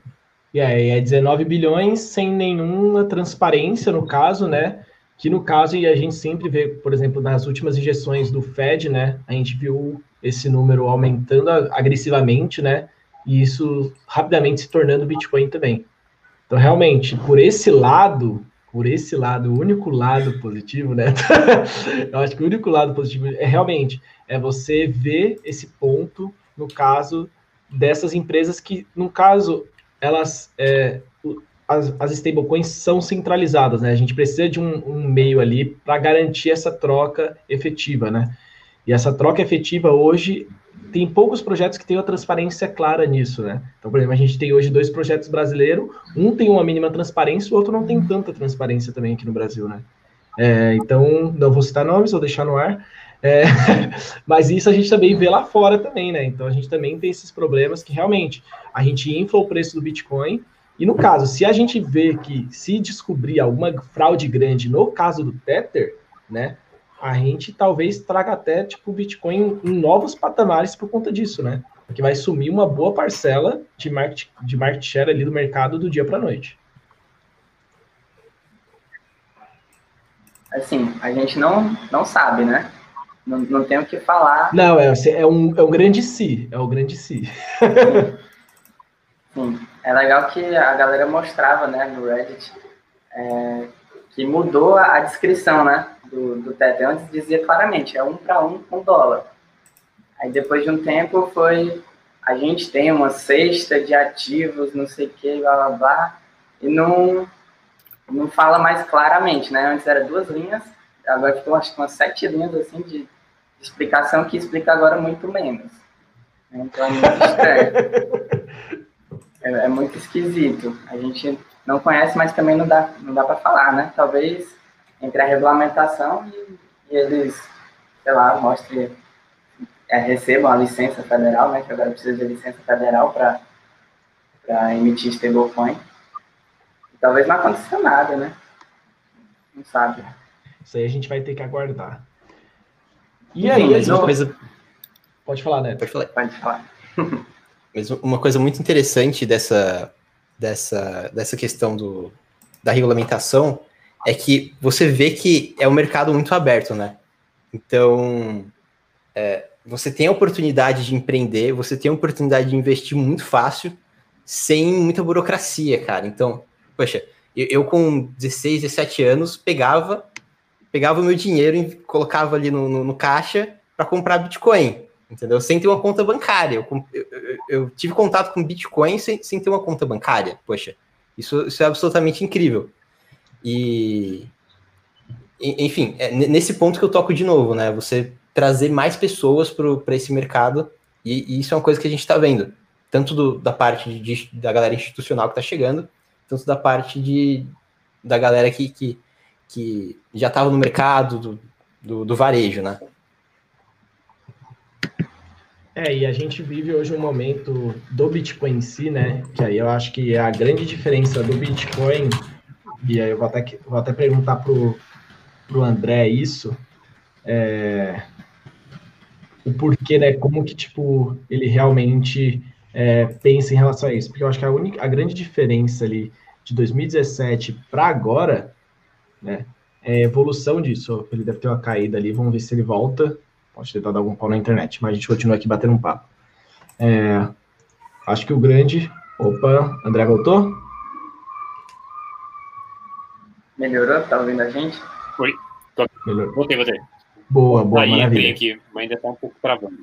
E é, é 19 bilhões sem nenhuma transparência, no caso, né? Que no caso, e a gente sempre vê, por exemplo, nas últimas injeções do Fed, né? A gente viu esse número aumentando agressivamente, né? E isso rapidamente se tornando Bitcoin também. Então, realmente, por esse lado, por esse lado, o único lado positivo, né? Eu acho que o único lado positivo é realmente é você ver esse ponto no caso dessas empresas que, no caso, elas é, as, as stablecoins são centralizadas, né? A gente precisa de um, um meio ali para garantir essa troca efetiva, né? E essa troca efetiva hoje tem poucos projetos que têm uma transparência clara nisso, né? Então, por exemplo, a gente tem hoje dois projetos brasileiros, um tem uma mínima transparência, o outro não tem tanta transparência também aqui no Brasil, né? É, então, não vou citar nomes, vou deixar no ar. É, mas isso a gente também vê lá fora também, né? Então a gente também tem esses problemas que realmente a gente infla o preço do Bitcoin. E no caso, se a gente vê que se descobrir alguma fraude grande no caso do Tether, né? A gente talvez traga até tipo o Bitcoin em novos patamares por conta disso, né? Porque vai sumir uma boa parcela de market, de market share ali do mercado do dia para noite. Assim, a gente não, não sabe, né? Não, não tem o que falar. Não, é, é, um, é um grande si. É o um grande si. Sim. É legal que a galera mostrava, né, no Reddit, é, que mudou a, a, descrição, né, do, do Tether. Antes dizia claramente, é um para um com dólar. Aí depois de um tempo foi, a gente tem uma cesta de ativos, não sei o que, blá blá blá, e não, não fala mais claramente, né? Antes era duas linhas, agora ficou acho que umas sete linhas assim de explicação que explica agora muito menos. Então é muito estranho. é, é, muito esquisito. A gente não conhece, mas também não dá, não dá para falar, né? Talvez entre a regulamentação e, e eles, sei lá, mostrem, é, recebam a licença federal, né? Que agora precisa de licença federal para emitir stablecoin. Talvez não aconteça nada, né? Não sabe. Isso aí a gente vai ter que aguardar. E aí, mas uma coisa. Pode falar, né? Pode falar. Pode falar. mas uma coisa muito interessante dessa, dessa, dessa questão do, da regulamentação é que você vê que é um mercado muito aberto, né? Então, é, você tem a oportunidade de empreender, você tem a oportunidade de investir muito fácil, sem muita burocracia, cara. Então, poxa, eu, eu com 16, 17 anos pegava pegava o meu dinheiro e colocava ali no, no, no caixa para comprar Bitcoin, entendeu? Sem ter uma conta bancária. Eu, eu, eu tive contato com Bitcoin sem, sem ter uma conta bancária. Poxa, isso, isso é absolutamente incrível. E, enfim, é nesse ponto que eu toco de novo, né? Você trazer mais pessoas para esse mercado, e, e, isso é uma coisa que a gente está vendo, tanto do, da parte de, da galera institucional que está chegando, tanto da parte de, da galera que, que que já estava no mercado do, do, do, varejo, né? É, e a gente vive hoje um momento do Bitcoin em si, né? Que aí eu acho que é a grande diferença do Bitcoin, e aí eu vou até, vou até perguntar pro, pro André isso, é, o porquê, né? Como que, tipo, ele realmente é, pensa em relação a isso. Porque eu acho que a, única, a grande diferença ali de 2017 para agora né? É evolução disso. Ele deve ter uma caída ali, vamos ver se ele volta. Pode tentar dar algum pau na internet, mas a gente continua aqui batendo um papo. É, acho que o grande. Opa, André voltou? Melhorou? Tá ouvindo a gente? Oi. Tô... Melhorou. Voltei, voltei. Boa, boa, aí, maravilha. aqui, mas ainda tá um pouco travando.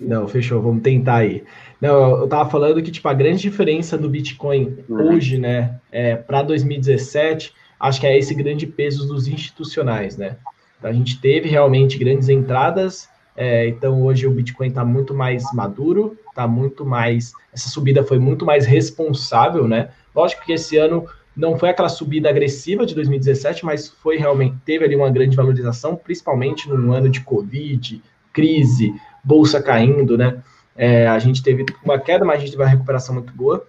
Não, fechou, vamos tentar aí. Não, eu tava falando que, tipo, a grande diferença do Bitcoin uhum. hoje, né, é, para 2017 acho que é esse grande peso dos institucionais, né? A gente teve realmente grandes entradas, é, então hoje o Bitcoin está muito mais maduro, está muito mais. Essa subida foi muito mais responsável, né? Lógico que esse ano não foi aquela subida agressiva de 2017, mas foi realmente, teve ali uma grande valorização, principalmente no ano de Covid, crise, bolsa caindo, né? É, a gente teve uma queda, mas a gente teve uma recuperação muito boa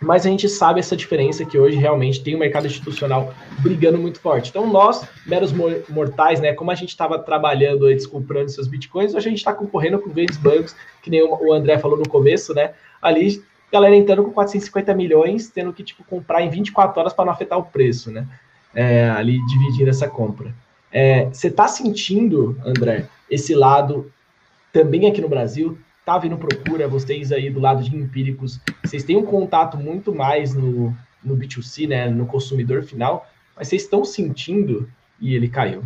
mas a gente sabe essa diferença que hoje realmente tem o um mercado institucional brigando muito forte. Então, nós, meros mortais, né, como a gente estava trabalhando antes comprando seus bitcoins, hoje a gente está concorrendo com grandes bancos, que nem o André falou no começo, né? Ali, galera entrando com 450 milhões, tendo que tipo, comprar em 24 horas para não afetar o preço, né? É, ali dividindo essa compra. É, você está sentindo, André, esse lado também aqui no Brasil? tá vindo procura, vocês aí do lado de empíricos, vocês têm um contato muito mais no, no B2C, né, no consumidor final, mas vocês estão sentindo e ele caiu.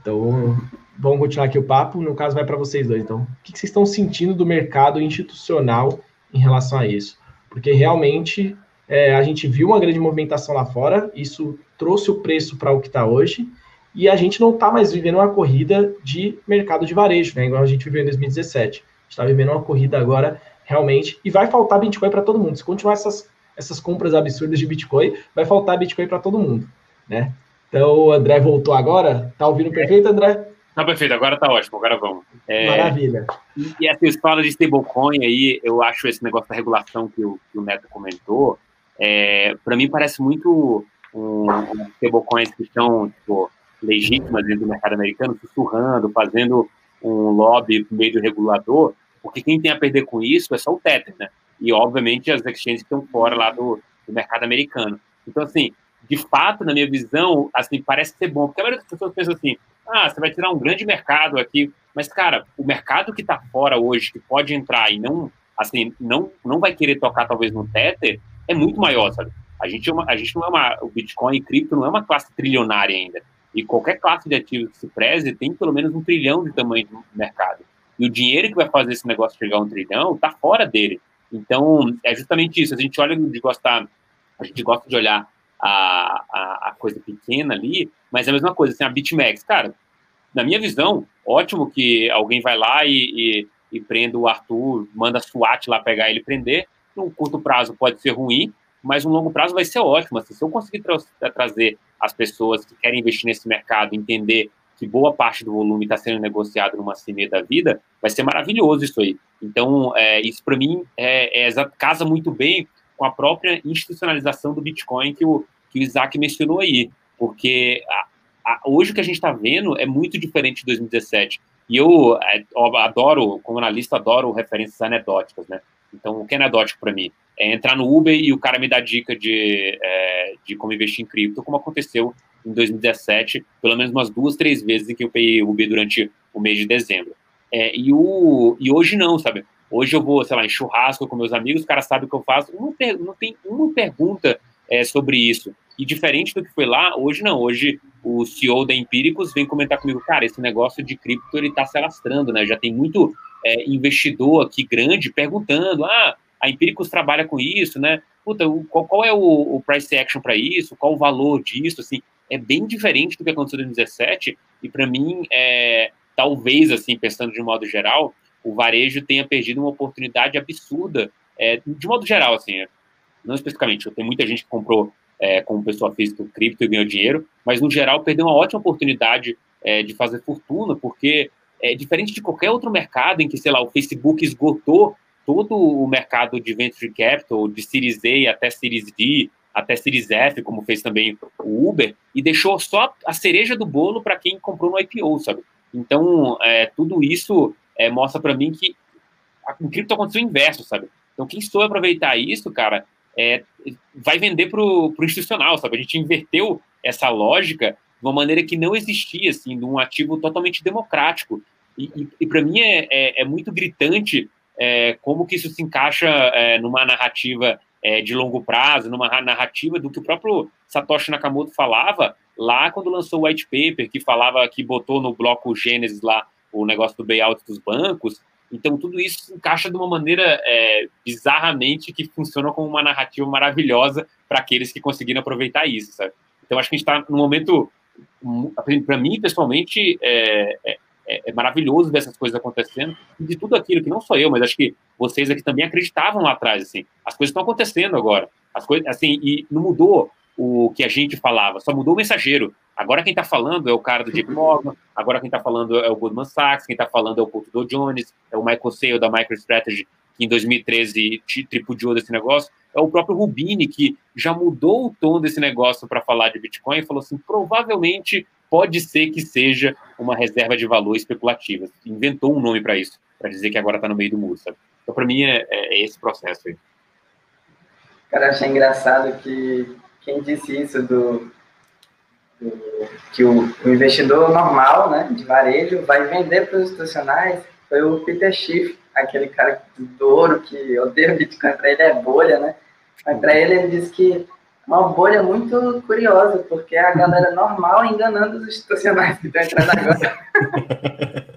Então, vamos continuar aqui o papo, no caso vai para vocês dois. Então, o que vocês estão sentindo do mercado institucional em relação a isso? Porque realmente é, a gente viu uma grande movimentação lá fora, isso trouxe o preço para o que está hoje, e a gente não está mais vivendo uma corrida de mercado de varejo, né, igual a gente viveu em 2017 está vivendo uma corrida agora realmente e vai faltar Bitcoin para todo mundo. Se continuar essas, essas compras absurdas de Bitcoin, vai faltar Bitcoin para todo mundo, né? Então, o André voltou agora. Tá ouvindo perfeito, André? Tá perfeito, agora tá ótimo, agora vamos. É, Maravilha. E, e essa história de stablecoin aí, eu acho esse negócio da regulação que o, que o Neto comentou, é, para mim parece muito um, um stablecoins que estão tipo, legítimas dentro do mercado americano, sussurrando, fazendo um lobby por meio do regulador, porque quem tem a perder com isso é só o Tether, né? E, obviamente, as exchanges que estão fora lá do, do mercado americano. Então, assim, de fato, na minha visão, assim, parece ser bom, porque a maioria das pessoas pensa assim, ah, você vai tirar um grande mercado aqui, mas, cara, o mercado que está fora hoje, que pode entrar e não, assim, não, não vai querer tocar, talvez, no Tether, é muito maior, sabe? A gente, é uma, a gente não é uma, o Bitcoin e cripto não é uma classe trilionária ainda. E qualquer classe de ativos que se preze tem pelo menos um trilhão de tamanho do mercado. E o dinheiro que vai fazer esse negócio chegar a um trilhão está fora dele. Então, é justamente isso. A gente olha de gostar, a gente gosta de olhar a, a, a, coisa pequena ali, mas é a mesma coisa, assim, a BitMEX, cara, na minha visão, ótimo que alguém vai lá e, e, e prenda o Arthur, manda SWAT lá pegar ele e prender, no curto prazo pode ser ruim, mas no longo prazo vai ser ótimo, assim, se eu conseguir tra trazer as pessoas que querem investir nesse mercado, entender que boa parte do volume está sendo negociado numa CME da vida, vai ser maravilhoso isso aí. Então, é, isso para mim é, é, casa muito bem com a própria institucionalização do Bitcoin que o, que o Isaac mencionou aí, porque a, a, hoje o que a gente está vendo é muito diferente de 2017. E eu, é, eu adoro, como analista, adoro referências anedóticas, né? Então, o que é anedótico para mim? É entrar no Uber e o cara me dá dica de, é, de como investir em cripto, como aconteceu em 2017, pelo menos umas duas, três vezes em que eu peguei Uber durante o mês de dezembro. É, e, o, e hoje não, sabe? Hoje eu vou, sei lá, em churrasco com meus amigos, os caras sabem o que eu faço, não, não tem uma pergunta é, sobre isso. E diferente do que foi lá, hoje não. Hoje o CEO da Empíricos vem comentar comigo, cara, esse negócio de cripto ele está se alastrando, né? Já tem muito é, investidor aqui grande perguntando, ah, a Empíricos trabalha com isso, né? Puta, qual, qual é o, o, price action para isso? Qual o valor disso? Assim, é bem diferente do que aconteceu em 2017 e para mim, é, talvez, assim, pensando de modo geral, o varejo tenha perdido uma oportunidade absurda, é, de modo geral, assim, não especificamente, tem muita gente que comprou é, como pessoa física cripto e ganhou dinheiro, mas no geral perdeu uma ótima oportunidade é, de fazer fortuna, porque é diferente de qualquer outro mercado em que, sei lá, o Facebook esgotou todo o mercado de venture capital, de Series A até Series D, até Series F, como fez também o Uber, e deixou só a cereja do bolo para quem comprou no IPO, sabe? Então, é, tudo isso é, mostra para mim que o cripto aconteceu o inverso, sabe? Então, quem soube aproveitar isso, cara, é, vai vender para o institucional, sabe? A gente inverteu essa lógica de uma maneira que não existia, assim, de um ativo totalmente democrático. E, e, e para mim é, é, é, muito gritante é, como que isso se encaixa é, numa narrativa é, de longo prazo, numa narrativa do que o próprio Satoshi Nakamoto falava lá quando lançou o white paper, que falava que botou no bloco Gênesis lá o negócio do bailout dos bancos, então, tudo isso se encaixa de uma maneira é, bizarramente que funciona como uma narrativa maravilhosa para aqueles que conseguiram aproveitar isso, sabe? Então, acho que a gente está num momento, para mim, pessoalmente, é, é, é, maravilhoso dessas coisas acontecendo e de tudo aquilo que não sou eu, mas acho que vocês aqui também acreditavam lá atrás, assim. As coisas estão acontecendo agora. As coisas, assim, e não mudou o que a gente falava, só mudou o mensageiro. Agora quem está falando é o cara do JP Morgan, agora quem está falando é o Goldman Sachs, quem está falando é o Porto Jones, é o Michael Saylor da MicroStrategy, que em 2013 tripudiou desse negócio, é o próprio Rubini, que já mudou o tom desse negócio para falar de Bitcoin e falou assim, provavelmente pode ser que seja uma reserva de valor especulativa. Inventou um nome para isso, para dizer que agora está no meio do muro, sabe? Então, para mim, é, é, esse processo aí. Cara, achei engraçado que quem disse isso do, que o, o, investidor normal, né, de varejo, vai vender para os institucionais, foi o Peter Schiff, aquele cara do ouro que odeia Bitcoin, para ele é bolha, né? Mas para ele, ele disse que uma bolha muito curiosa, porque é a galera normal enganando os institucionais que estão entrando agora.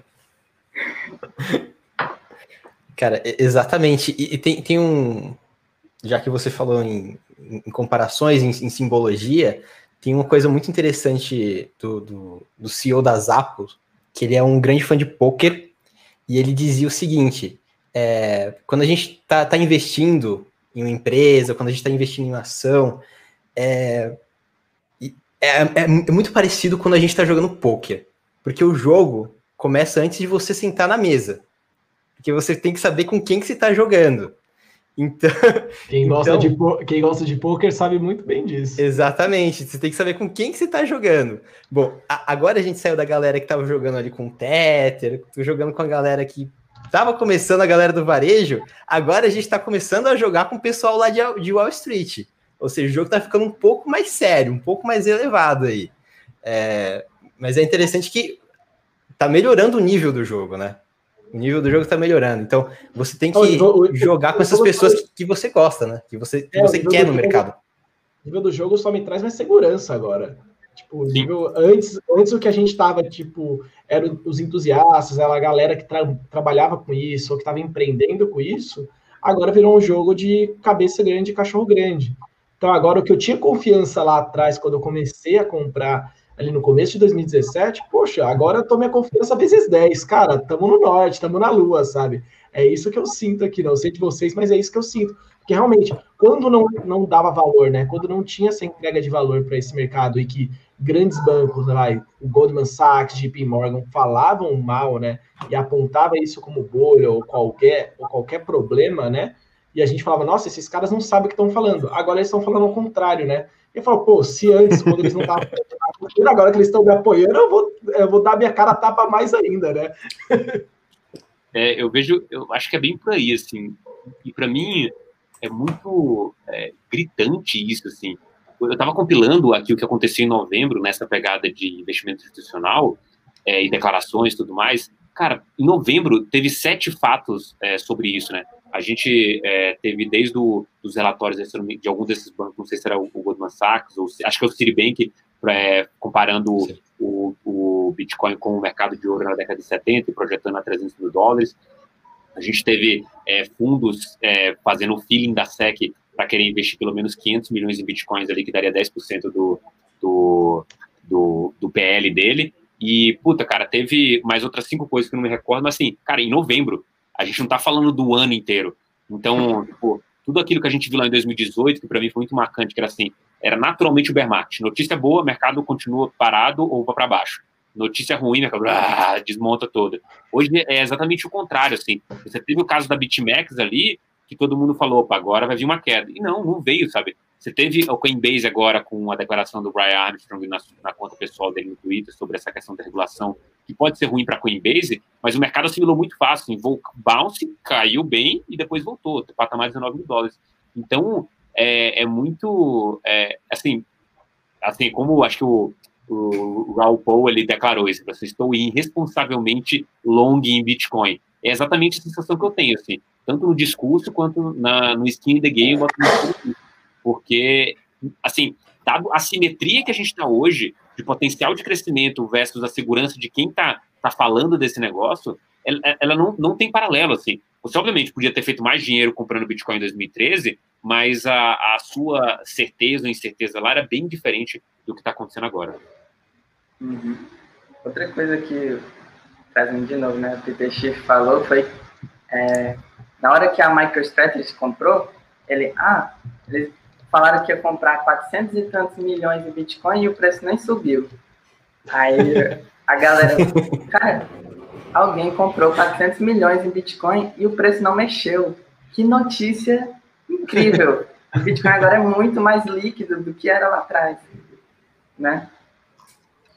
Cara, exatamente. E, tem, tem um. Já que você falou em, em comparações, em, em simbologia, tem uma coisa muito interessante do, do, do CEO da Zappo, que ele é um grande fã de poker, e ele dizia o seguinte: é, quando a gente está tá investindo em uma empresa, quando a gente está investindo em uma ação, é, é, é, é, muito parecido quando a gente está jogando poker. Porque o jogo começa antes de você sentar na mesa. Porque você tem que saber com quem que você está jogando. Então, quem gosta, então, de, quem gosta de poker sabe muito bem disso. Exatamente. Você tem que saber com quem que você está jogando. Bom, a, agora a gente saiu da galera que estava jogando ali com o Tether, jogando com a galera que estava começando a galera do varejo. Agora a gente está começando a jogar com o pessoal lá de, de Wall Street. Ou seja, o jogo está ficando um pouco mais sério, um pouco mais elevado aí. É, mas é interessante que tá melhorando o nível do jogo, né? O nível do jogo está melhorando. Então, você tem que o, o, jogar com essas pessoas que, que, você gosta, né? Que você, que é, você quer no mercado. O nível do jogo só me traz mais segurança agora. Tipo, nível, antes, antes o que a gente tava, tipo, eram os entusiastas, era a galera que tra trabalhava com isso, ou que estava empreendendo com isso, agora virou um jogo de cabeça grande e cachorro grande. Então, agora o que eu tinha confiança lá atrás, quando eu comecei a comprar ali no começo de 2017, poxa, agora eu tô minha confiança vezes 10, cara, tamo no norte, tamo na lua, sabe? É isso que eu sinto aqui, não sei de vocês, mas é isso que eu sinto. Porque realmente, quando não, não dava valor, né? Quando não tinha essa entrega de valor para esse mercado e que grandes bancos, né, o Goldman Sachs, JP Morgan, falavam mal, né? E apontava isso como bolha ou qualquer, ou qualquer problema, né? E a gente falava, nossa, esses caras não sabem o que estão falando. Agora eles estão falando ao contrário, né? E falou, pô, se antes, quando eles não estavam agora que eles estão me apoiando, eu vou, eu vou dar minha cara tapa mais ainda, né? É, eu vejo, eu acho que é bem por aí, assim. E para mim é muito é, gritante isso, assim. Eu estava compilando aqui o que aconteceu em novembro, nessa pegada de investimento institucional é, e declarações tudo mais. Cara, em novembro teve sete fatos é, sobre isso, né? A gente é, teve desde os relatórios de alguns desses bancos, não sei se era o, o Goldman Sachs, ou acho que é o Citibank, é, comparando o, o, Bitcoin com o mercado de ouro na década de 70 e projetando a 300 mil dólares. A gente teve é, fundos é, fazendo o feeling da SEC para querer investir pelo menos 500 milhões em Bitcoins ali, que daria 10% do, do, do, do PL dele. E, puta, cara, teve mais outras cinco coisas que eu não me recordo, mas assim, cara, em novembro, a gente não tá falando do ano inteiro. Então, tipo, tudo aquilo que a gente viu lá em 2018, que para mim foi muito marcante, que era assim, era naturalmente o bear market. Notícia boa, mercado continua parado ou vai para baixo. Notícia ruim, mercado ah, desmonta toda. Hoje é exatamente o contrário, assim. Você teve o caso da BitMEX ali, que todo mundo falou, opa, agora vai vir uma queda. E não, não veio, sabe? Você teve o Coinbase agora com a declaração do Brian Armstrong na, na conta pessoal dele no Twitter sobre essa questão da regulação, que pode ser ruim para a Coinbase, mas o mercado assimilou muito fácil. Assim, bounce, caiu bem e depois voltou, patamar de 19 mil dólares. Então, é, é muito, é, assim, assim, como acho que o, o Raul Paul, ele declarou isso, eu estou irresponsavelmente long em Bitcoin. É exatamente a sensação que eu tenho, assim, tanto no discurso quanto na, no skin in the game, porque, assim, dado a simetria que a gente está hoje, de potencial de crescimento versus a segurança de quem está tá falando desse negócio, ela, ela, não, não tem paralelo, assim. Você, obviamente, podia ter feito mais dinheiro comprando Bitcoin em 2013, mas a, a sua certeza ou incerteza lá era bem diferente do que está acontecendo agora. Uhum. Outra coisa que, trazendo de novo, né, o Peter Schiff falou foi, é, na hora que a MicroStrategy comprou, ele, ah, eles falaram que ia comprar 400 e tantos milhões de Bitcoin e o preço nem subiu. Aí a galera, cara, alguém comprou 400 milhões em Bitcoin e o preço não mexeu. Que notícia incrível. O Bitcoin agora é muito mais líquido do que era lá atrás, né?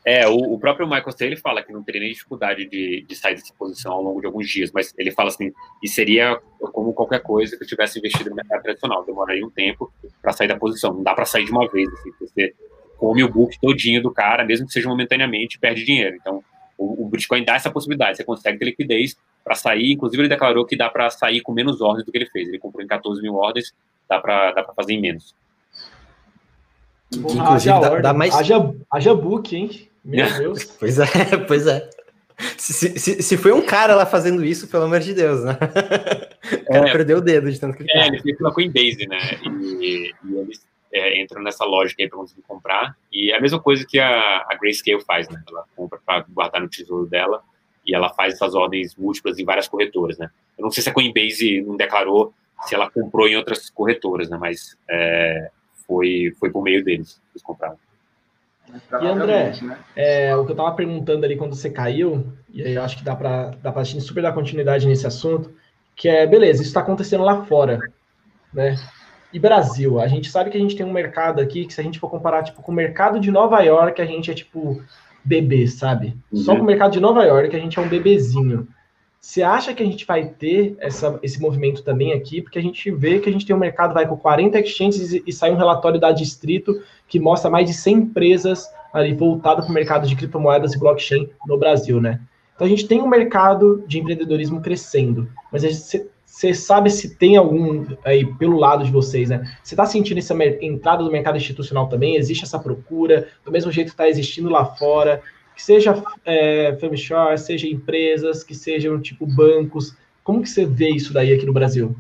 É, o, o próprio Michael Saylor fala que não teria nem dificuldade de, de sair dessa posição ao longo de alguns dias, mas ele fala assim, e seria como qualquer coisa que eu tivesse investido no mercado tradicional, demoraria um tempo para sair da posição, não dá para sair de uma vez, assim, você come o book todinho do cara, mesmo que seja momentaneamente, perde dinheiro. Então, o, o Bitcoin dá essa possibilidade, você consegue ter liquidez para sair. Inclusive, ele declarou que dá para sair com menos ordens do que ele fez. Ele comprou em 14 mil ordens, dá para dá fazer em menos. Inclusive, dá, dá, mais. Haja, haja book, hein? Meu Deus. pois é, pois é. Se, se, se, foi um cara lá fazendo isso, pelo amor de Deus, né? O cara é, perdeu o dedo de tanto que ele É, ele fez pela Coinbase, né? E, e eles é, entram nessa lógica aí para conseguir comprar. E é a mesma coisa que a, a Grayscale faz, né? Ela compra para guardar no tesouro dela e ela faz essas ordens múltiplas em várias corretoras, né? Eu não sei se a Coinbase não declarou se ela comprou em outras corretoras, né? Mas é, foi, foi por meio deles que eles compraram. E André, né? é, o que eu estava perguntando ali quando você caiu, e aí eu acho que dá para dá a gente super dar continuidade nesse assunto, que é, beleza, isso está acontecendo lá fora, né? E Brasil, a gente sabe que a gente tem um mercado aqui que se a gente for comparar tipo com o mercado de Nova York, a gente é tipo bebê, sabe? Uhum. Só com o mercado de Nova York a gente é um bebezinho. Você acha que a gente vai ter essa, esse movimento também aqui? Porque a gente vê que a gente tem um mercado vai com 40 exchanges e, e sai um relatório da Distrito que mostra mais de 100 empresas ali voltadas para o mercado de criptomoedas e blockchain no Brasil, né? Então a gente tem um mercado de empreendedorismo crescendo, mas você sabe se tem algum aí pelo lado de vocês, né? Você está sentindo essa entrada do mercado institucional também? Existe essa procura, do mesmo jeito que está existindo lá fora? Que seja é, seja empresas, que sejam tipo bancos. Como que você vê isso daí aqui no Brasil?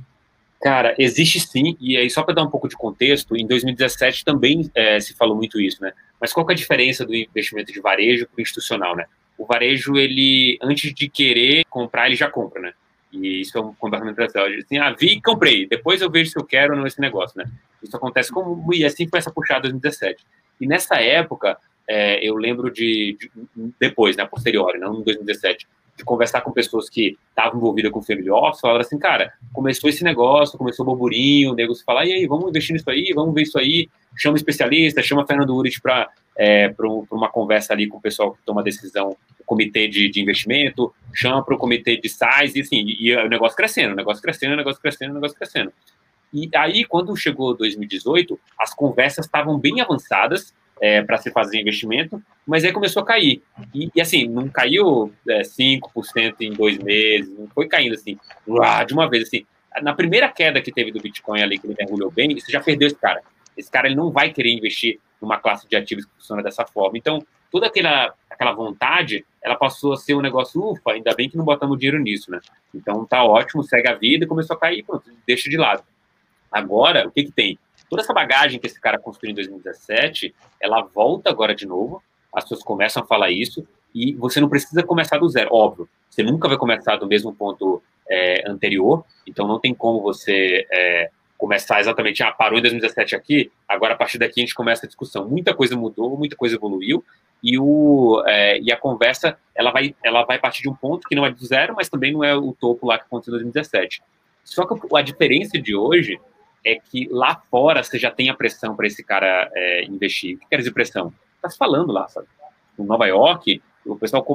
Cara, existe sim, e aí só para dar um pouco de contexto, em 2017 também é, se falou muito isso, né? Mas qual é a diferença do investimento de varejo para o institucional, né? O varejo, ele, antes de querer comprar, ele já compra, né? E isso é um comportamento estratégico. Assim, ah, vi e comprei, depois eu vejo se eu quero ou não esse negócio, né? Isso acontece como, e assim foi essa puxada 2017. E nessa época, é, eu lembro de, de, depois, né, posteriori, não em 2017, de conversar com pessoas que estavam envolvidas com family office, falaram assim, cara, começou esse negócio, começou o burburinho, o nego se e aí, vamos investir nisso aí, vamos ver isso aí, chama especialista, chama Fernando Urich para é, uma conversa ali com o pessoal que toma decisão, o comitê de, de investimento, chama para o comitê de size, e assim, e, e o negócio crescendo, o negócio crescendo, o negócio crescendo, o negócio crescendo. E aí, quando chegou 2018, as conversas estavam bem avançadas, é, para se fazer investimento, mas aí começou a cair. E, e assim, não caiu é, 5% em dois meses, não foi caindo assim, de uma vez. assim. Na primeira queda que teve do Bitcoin ali, que ele mergulhou bem, você já perdeu esse cara. Esse cara ele não vai querer investir numa classe de ativos que funciona dessa forma. Então, toda aquela, aquela vontade, ela passou a ser um negócio, ufa, ainda bem que não botamos dinheiro nisso, né? Então, tá ótimo, segue a vida começou a cair, pronto, deixa de lado. Agora, o que que tem? Toda essa bagagem que esse cara construiu em 2017, ela volta agora de novo, as pessoas começam a falar isso, e você não precisa começar do zero, óbvio, você nunca vai começar do mesmo ponto é, anterior, então não tem como você é, começar exatamente, ah, parou em 2017 aqui, agora a partir daqui a gente começa a discussão. Muita coisa mudou, muita coisa evoluiu, e, o, é, e a conversa ela vai, ela vai partir de um ponto que não é do zero, mas também não é o topo lá que aconteceu em 2017. Só que a diferença de hoje é que lá fora você já tem a pressão para esse cara é, investir. O que quer dizer pressão? Está se falando lá, sabe? Em Nova York, o pessoal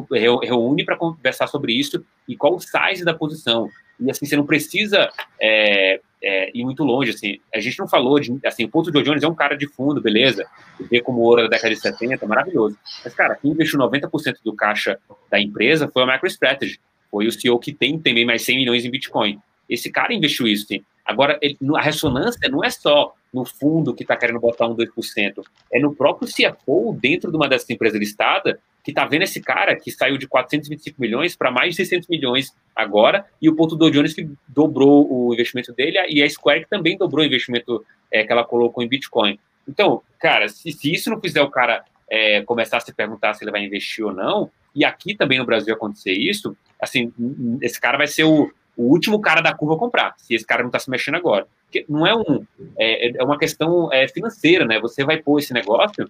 reúne para conversar sobre isso e qual o size da posição. E assim, você não precisa é, é, ir muito longe. Assim, a gente não falou de. Assim, o Ponto de Jones é um cara de fundo, beleza? Vê como ouro da década de 70, maravilhoso. Mas, cara, quem investiu 90% do caixa da empresa foi a MicroStrategy. Foi o CEO que tem também mais 100 milhões em Bitcoin. Esse cara investiu isso. Assim. Agora, ele, a ressonância não é só no fundo que está querendo botar um 2%, é no próprio CFO, dentro de uma dessas empresas listadas, que está vendo esse cara que saiu de 425 milhões para mais de 600 milhões agora, e o ponto do Jones que dobrou o investimento dele, e a Square que também dobrou o investimento é, que ela colocou em Bitcoin. Então, cara, se, se isso não fizer o cara é, começar a se perguntar se ele vai investir ou não, e aqui também no Brasil acontecer isso, assim, esse cara vai ser o, o último cara da curva comprar, se esse cara não está se mexendo agora. Porque não é um. É, é uma questão é, financeira, né? Você vai pôr esse negócio,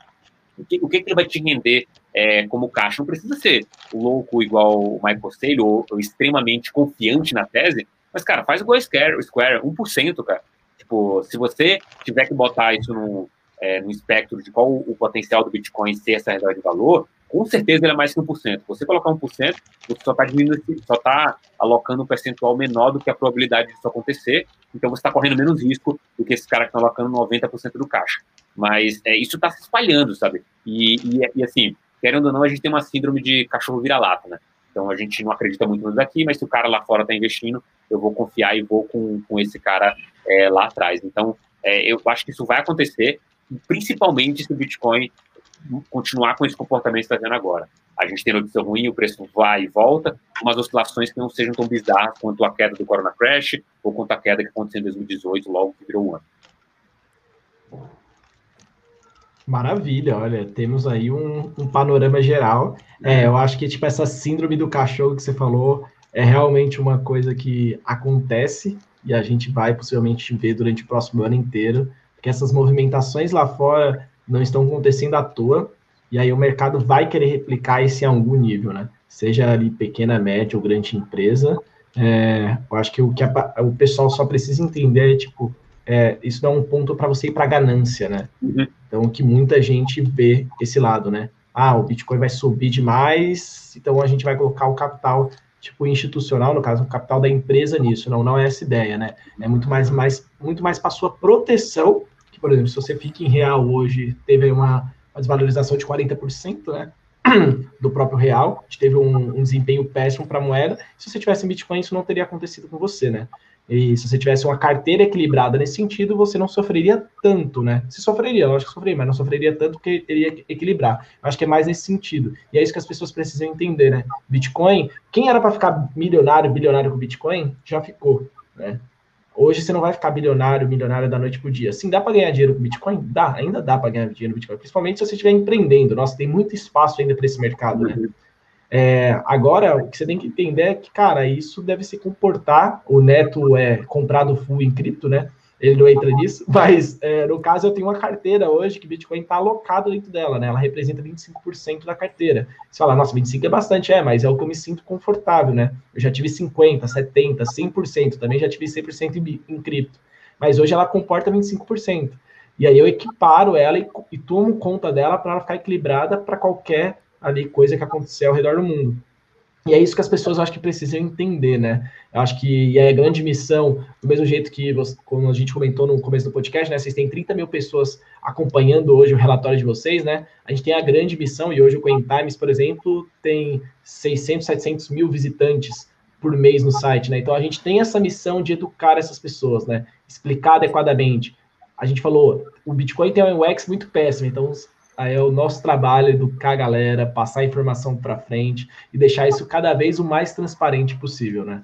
o que, o que, que ele vai te render é, como caixa? Não precisa ser louco igual o Michael Saylor, ou, ou, extremamente confiante na tese, mas, cara, faz igual o Square, Square 1%, cara. Tipo, se você tiver que botar isso no, é, no espectro de qual o potencial do Bitcoin ser essa reserva de valor, com certeza ele é mais que 1%. Você colocar 1%, você só está diminuindo, só está alocando um percentual menor do que a probabilidade disso acontecer, então você está correndo menos risco do que esse cara que está alocando 90% do caixa. Mas é, isso está se espalhando, sabe? E, e, e, assim, querendo ou não, a gente tem uma síndrome de cachorro vira-lata, né? Então a gente não acredita muito nisso daqui, mas se o cara lá fora está investindo, eu vou confiar e vou com, com esse cara é, lá atrás. Então, é, eu acho que isso vai acontecer, principalmente se o Bitcoin continuar com esse comportamento que está vendo agora. A gente tem notícia ruim, o preço vai e volta, umas oscilações que não sejam tão bizarras quanto a queda do Corona Crash ou quanto a queda que aconteceu em 2018, logo que virou um ano. Maravilha, olha, temos aí um, um panorama geral. É, eu acho que tipo essa síndrome do cachorro que você falou é realmente uma coisa que acontece e a gente vai possivelmente ver durante o próximo ano inteiro, porque essas movimentações lá fora não estão acontecendo à toa. E aí o mercado vai querer replicar isso em algum nível, né? Seja ali pequena, média ou grande empresa. É, eu acho que o que a, o pessoal só precisa entender é, tipo, é, isso dá um ponto para você ir para ganância, né? Uhum. Então, que muita gente vê esse lado, né? Ah, o Bitcoin vai subir demais, então a gente vai colocar o capital tipo institucional, no caso, o capital da empresa nisso. Não, não é essa ideia, né? É muito mais, mais muito mais para sua proteção, que, por exemplo, se você fica em real hoje, teve uma, uma desvalorização de 40%, né? do próprio real, teve um, um desempenho péssimo para a moeda. Se você tivesse em Bitcoin, isso não teria acontecido com você, né? E se você tivesse uma carteira equilibrada nesse sentido, você não sofreria tanto, né? Se sofreria, lógico que sofreria, mas não sofreria tanto porque teria que equilibrar. Eu acho que é mais nesse sentido. E é isso que as pessoas precisam entender, né? Bitcoin, quem era para ficar milionário, bilionário com Bitcoin, já ficou, né? Hoje você não vai ficar bilionário, milionário da noite para o dia. Sim, dá para ganhar dinheiro com Bitcoin? Dá, ainda dá para ganhar dinheiro com Bitcoin, principalmente se você estiver empreendendo. Nossa, tem muito espaço ainda para esse mercado, né? É, agora, o que você tem que entender é que, cara, isso deve se comportar. O Neto é comprado full em cripto, né? Ele não entra nisso, mas é, no caso eu tenho uma carteira hoje que Bitcoin está alocado dentro dela, né? Ela representa 25% da carteira. Você fala, nossa, 25% é bastante, é, mas é o que eu me sinto confortável, né? Eu já tive 50%, 70%, 100%, também já tive 100% em, em cripto. Mas hoje ela comporta 25%. E aí eu equiparo ela e, e tomo conta dela para ela ficar equilibrada para qualquer ali coisa que acontecer ao redor do mundo. E é isso que as pessoas acho que precisam entender, né? Eu acho que é a grande missão, do mesmo jeito que, você, como a gente comentou no começo do podcast, né? Vocês têm 30 mil pessoas acompanhando hoje o relatório de vocês, né? A gente tem a grande missão, e hoje o Coin Times, por exemplo, tem 600, 700 mil visitantes por mês no site, né? Então a gente tem essa missão de educar essas pessoas, né? Explicar adequadamente. A gente falou, o Bitcoin tem um UX muito péssimo, então é o nosso trabalho educar a galera, passar a informação para frente e deixar isso cada vez o mais transparente possível, né?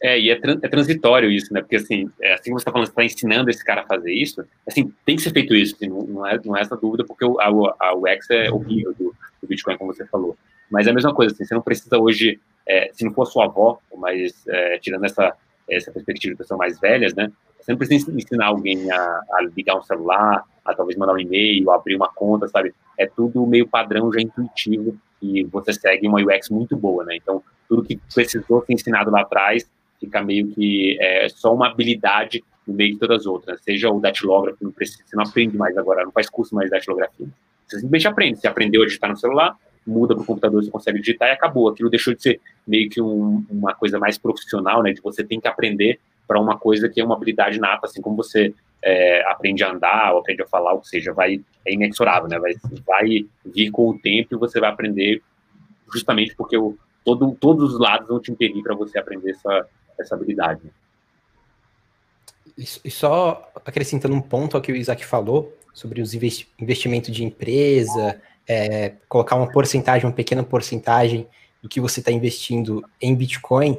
É, e é, é transitório isso, né? Porque, assim, é, assim você está falando, você está ensinando esse cara a fazer isso, assim, tem que ser feito isso, assim, não, não, é, não é essa dúvida, porque o, a, a UX é horrível do, do Bitcoin, como você falou. Mas é a mesma coisa, assim, você não precisa hoje, é, se não for sua avó, mas é, tirando essa, essa perspectiva de pessoas mais velhas, né? Você não precisa ensinar alguém a, a ligar um celular, a talvez mandar um e-mail, abrir uma conta, sabe? É tudo meio padrão, já intuitivo, e você segue uma UX muito boa, né? Então, tudo que precisou ser ensinado lá atrás fica meio que é, só uma habilidade no meio de todas as outras. Seja o datilógrafo, não precisa, você não aprende mais agora, não faz curso mais de datilografia. Você simplesmente aprende. Você aprendeu a digitar no celular, muda para o computador, você consegue digitar e acabou. Aquilo deixou de ser meio que um, uma coisa mais profissional, né? De você tem que aprender para uma coisa que é uma habilidade nata, assim como você é, aprende a andar ou aprende a falar, ou seja, vai é inexorável, né? Vai, vai vir com o tempo e você vai aprender justamente porque o, todo, todos os lados vão te impedir para você aprender essa, essa habilidade. E só acrescentando um ponto ao que o Isaac falou sobre os investi investimentos de empresa, é, colocar uma porcentagem, uma pequena porcentagem do que você está investindo em Bitcoin.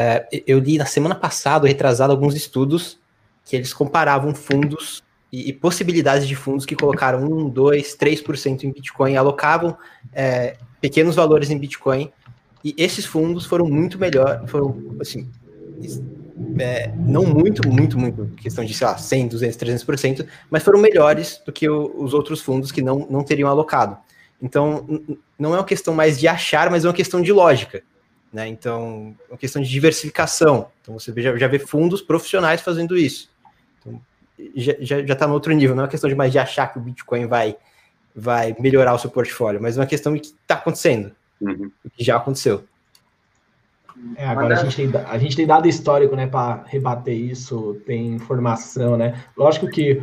É, eu li na semana passada, retrasado, alguns estudos que eles comparavam fundos e, e possibilidades de fundos que colocaram 1, 2, 3% em Bitcoin, alocavam é, pequenos valores em Bitcoin, e esses fundos foram muito melhor, foram, assim, é, não muito, muito, muito, questão de, sei lá, 100, 200, 300%, mas foram melhores do que o, os outros fundos que não, não teriam alocado. Então, não é uma questão mais de achar, mas é uma questão de lógica. Né? Então, é uma questão de diversificação. Então, você já, já vê fundos profissionais fazendo isso. Então, já está no outro nível. Não é uma questão de mais de achar que o Bitcoin vai, vai melhorar o seu portfólio, mas é uma questão de que está acontecendo. Uhum. O que já aconteceu. É, agora a gente, tem, a gente tem dado histórico, né, para rebater isso, tem informação, né? Lógico que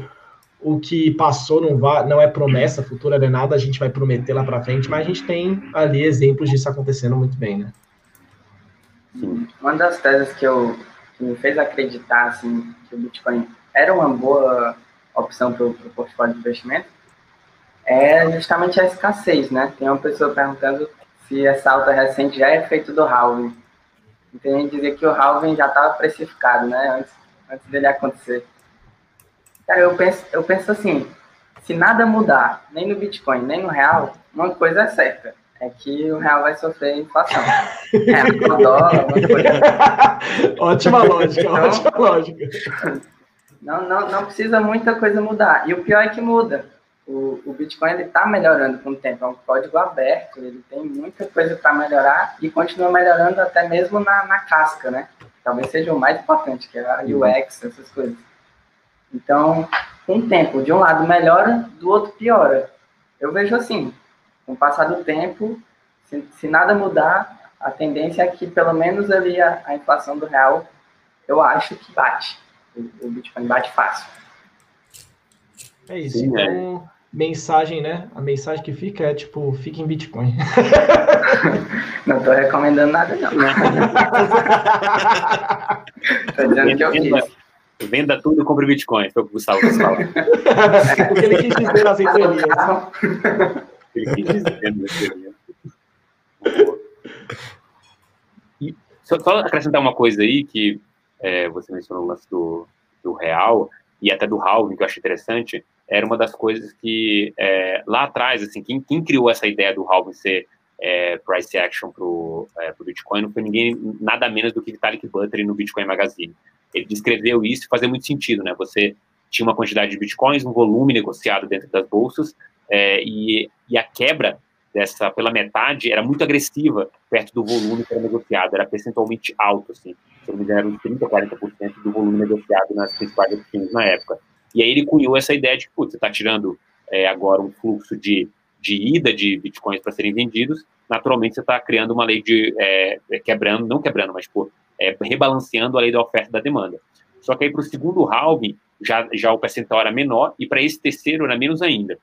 o que passou não, vai, não é promessa futura, não é nada, a gente vai prometer lá para frente, mas a gente tem ali exemplos disso acontecendo muito bem, né? Sim. Uma das teses que, eu, que me fez acreditar assim, que o Bitcoin era uma boa opção para o portfólio de investimento é justamente a escassez, né? Tem uma pessoa perguntando se essa alta recente já é efeito do halving. Tem gente dizer que o halving já estava precificado, né? Antes, antes dele acontecer. Cara, eu penso, eu penso assim, se nada mudar, nem no Bitcoin, nem no real, uma coisa é certa é que o real vai sofrer inflação. É, o dólar, ótima lógica, então, ótima lógica. Não, não, não precisa muita coisa mudar. E o pior é que muda. o, o Bitcoin ele está melhorando com o tempo, é um código aberto, ele tem muita coisa para melhorar e continua melhorando até mesmo na, na casca, né? Talvez seja o mais importante, que é a uhum. UX, essas coisas. Então, com o tempo, de um lado melhora, do outro piora. Eu vejo assim, com o passar do tempo, se, se nada mudar, a tendência é que pelo menos ali a, a inflação do real, eu acho que bate. O, o Bitcoin bate fácil. É isso. Sim, então, é mensagem, né? A mensagem que fica é tipo, fique em Bitcoin. Não tô recomendando nada, não. tô dizendo que eu quis. Venda tudo e compre Bitcoin, foi o que o Gustavo quis falar. É, porque ele quis dizer nas entrelinhas. Nas entrelinhas. Só, só, acrescentar uma coisa aí, que é, você mencionou o lance do, do real e até do halving, que eu achei interessante era uma das coisas que é, lá atrás, assim, quem, quem, criou essa ideia do halving ser é, price action para o é, Bitcoin não foi ninguém, nada menos do que Vitalik Buterin no Bitcoin Magazine. Ele descreveu isso e fazia muito sentido, né? Você tinha uma quantidade de bitcoins, um volume negociado dentro das bolsas é, e, e a quebra dessa pela metade era muito agressiva perto do volume que era negociado, era percentualmente alto, assim, se não me engano, era 30, 40% do volume negociado nas principais exchanges na época. E aí ele cunhou essa ideia de que, você está tirando é, agora um fluxo de, de ida de bitcoins para serem vendidos, naturalmente você está criando uma lei de, é, é, quebrando, não quebrando, mas, pô, é, rebalanceando a lei da oferta e da demanda. Só que aí para o segundo halving, já, já o percentual era menor, e para esse terceiro era menos ainda.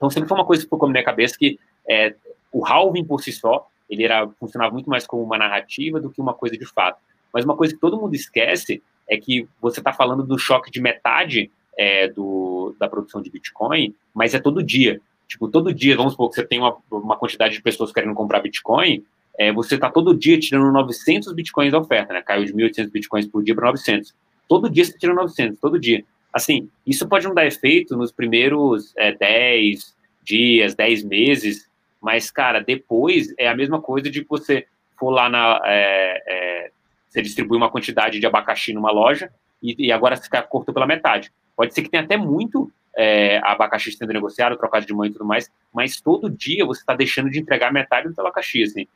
Então sempre foi uma coisa que ficou na minha cabeça que é, o halving por si só, ele era, funcionava muito mais como uma narrativa do que uma coisa de fato. Mas uma coisa que todo mundo esquece é que você está falando do choque de metade é, do, da produção de Bitcoin, mas é todo dia. Tipo, todo dia, vamos supor que você tem uma, uma quantidade de pessoas querendo comprar Bitcoin, é, você está todo dia tirando 900 Bitcoins da oferta, né? Caiu de 1.800 Bitcoins por dia para 900. Todo dia você tira 900, todo dia. Assim, isso pode não dar efeito nos primeiros é, 10 dias, 10 meses, mas, cara, depois é a mesma coisa de você for lá na. É, é, você distribui uma quantidade de abacaxi numa loja e, e agora ficar cortou pela metade. Pode ser que tenha até muito é, abacaxi sendo negociado, trocado de mãe e tudo mais, mas todo dia você está deixando de entregar metade do seu abacaxi. Assim.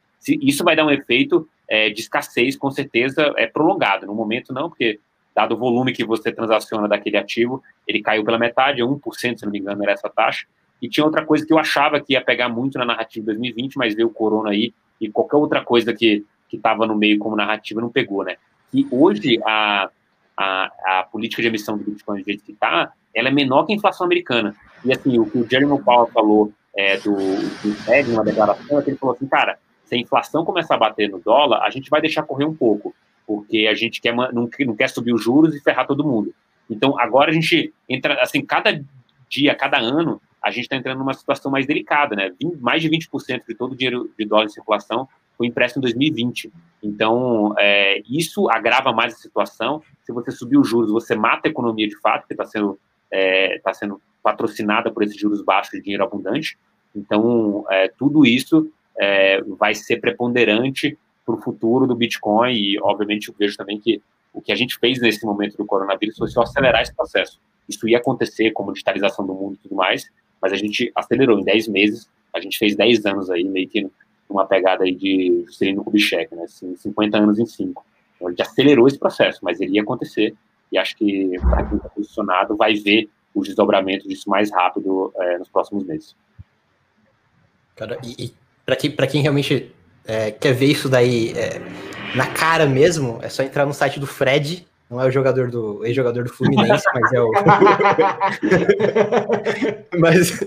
Isso vai dar um efeito é, de escassez, com certeza, é prolongado. No momento, não, porque dado o volume que você transaciona daquele ativo, ele caiu pela metade, 1%, se não me engano, era essa taxa. E tinha outra coisa que eu achava que ia pegar muito na narrativa de 2020, mas veio o corona aí, e qualquer outra coisa que estava no meio como narrativa não pegou, né? E hoje a, a, a política de emissão do Bitcoin do jeito que está, ela é menor que a inflação americana. E assim, o que o Jeremy Powell falou é, do, do Fed, numa declaração, é que ele falou assim, cara, se a inflação começar a bater no dólar, a gente vai deixar correr um pouco, porque a gente quer, não, não quer subir os juros e ferrar todo mundo. Então, agora a gente entra, assim, cada dia, cada ano, a gente está entrando numa situação mais delicada, né? Mais de 20% de todo o dinheiro de dólar em circulação foi impresso em 2020. Então, é, isso agrava mais a situação. Se você subir os juros, você mata a economia de fato, que está sendo, é, tá sendo patrocinada por esses juros baixos de dinheiro abundante. Então, é, tudo isso é, vai ser preponderante para o futuro do Bitcoin e, obviamente, eu vejo também que o que a gente fez nesse momento do coronavírus foi só acelerar esse processo. Isso ia acontecer como digitalização do mundo e tudo mais, mas a gente acelerou em 10 meses, a gente fez 10 anos aí, meio que uma pegada aí de Juscelino Kubitschek, né, assim, 50 anos em 5. Então, ele acelerou esse processo, mas ele ia acontecer, e acho que para quem está posicionado vai ver o desdobramento disso mais rápido é, nos próximos meses. Cara, e, e para quem, quem realmente é, quer ver isso daí é, na cara mesmo, é só entrar no site do Fred, não é o jogador do ex-jogador do Fluminense, mas é o mas,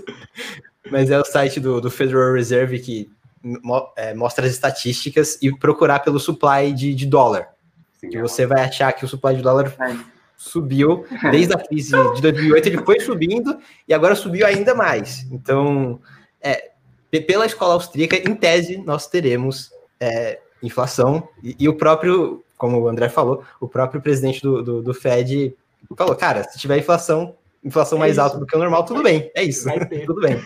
mas é o site do, do Federal Reserve que é, mostra as estatísticas e procurar pelo supply de, de dólar. Sim, que você vai achar que o supply de dólar é. subiu desde a crise de 2008, ele foi subindo e agora subiu ainda mais. Então, é, pela escola austríaca, em tese, nós teremos é, inflação e, e, o próprio, como o André falou, o próprio presidente do, do, do Fed falou, cara, se tiver inflação, inflação é mais isso. alta do que o normal, tudo bem, é isso, tudo bem.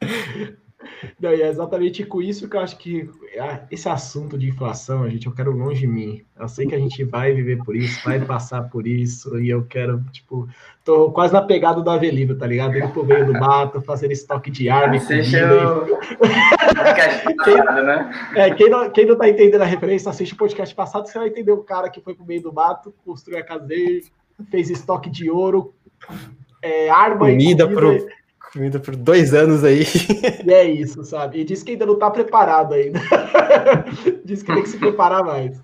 Não, é exatamente com isso que eu acho que ah, esse assunto de inflação, gente, eu quero longe de mim. Eu sei que a gente vai viver por isso, vai passar por isso, e eu quero, tipo, tô quase na pegada do Avelino, tá ligado? Indo pro meio do mato, fazendo estoque de arma e comida. Eu... E... quem, né? é, quem, não, quem não tá entendendo a referência, assiste o podcast passado, você vai entender o cara que foi pro meio do mato, construiu a casa dele, fez estoque de ouro, é, arma comida e comida. Pro Comida por dois anos aí. E é isso, sabe? E diz que ainda não está preparado ainda. diz que tem que se preparar mais.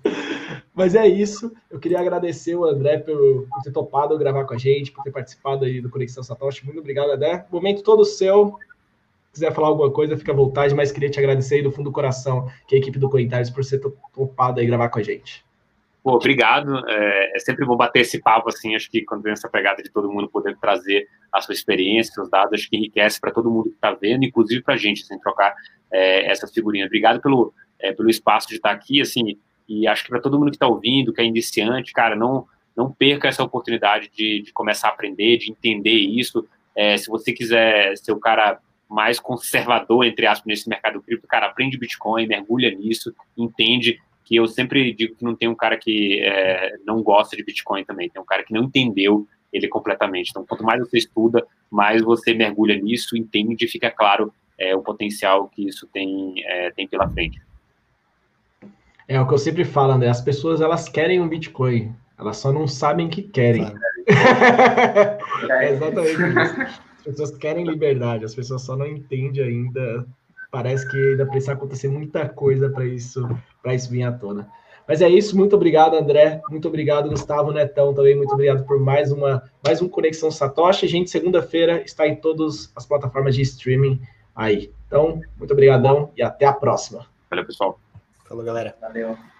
Mas é isso. Eu queria agradecer o André por, por, ter topado gravar com a gente, por ter participado aí do Conexão Satoshi. Muito obrigado, André. Momento todo seu. Se quiser falar alguma coisa, fica à vontade, mas queria te agradecer aí do fundo do coração, que é a equipe do Comentários, por ser topado aí gravar com a gente. Pô, obrigado. É, é, sempre bom bater esse papo, assim, acho que quando vem essa pegada de todo mundo poder trazer a sua experiência, seus dados, acho que enriquece para todo mundo que está vendo, inclusive para a gente, assim, trocar é, essas figurinhas. Obrigado pelo, é, pelo espaço de estar tá aqui, assim, e acho que para todo mundo que está ouvindo, que é iniciante, cara, não, não perca essa oportunidade de, de começar a aprender, de entender isso. É, se você quiser ser o cara mais conservador, entre aspas, nesse mercado cripto, cara, aprende Bitcoin, mergulha nisso, entende que eu sempre digo que não tem um cara que é, não gosta de Bitcoin também, tem um cara que não entendeu ele completamente. Então, quanto mais você estuda, mais você mergulha nisso, entende e fica claro é, o potencial que isso tem, é, tem pela frente. É o que eu sempre falo, André, as pessoas elas querem um Bitcoin, elas só não sabem que querem. é exatamente isso. As pessoas querem liberdade, as pessoas só não entendem ainda parece que ainda precisa acontecer muita coisa para isso, para isso vir à tona. Mas é isso, muito obrigado, André. Muito obrigado, Gustavo Netão, também. Muito obrigado por mais uma mais um Conexão Satoshi. Gente, segunda-feira está em todas as plataformas de streaming aí. Então, muito obrigadão e até a próxima. Valeu, pessoal. Falou, galera. Valeu.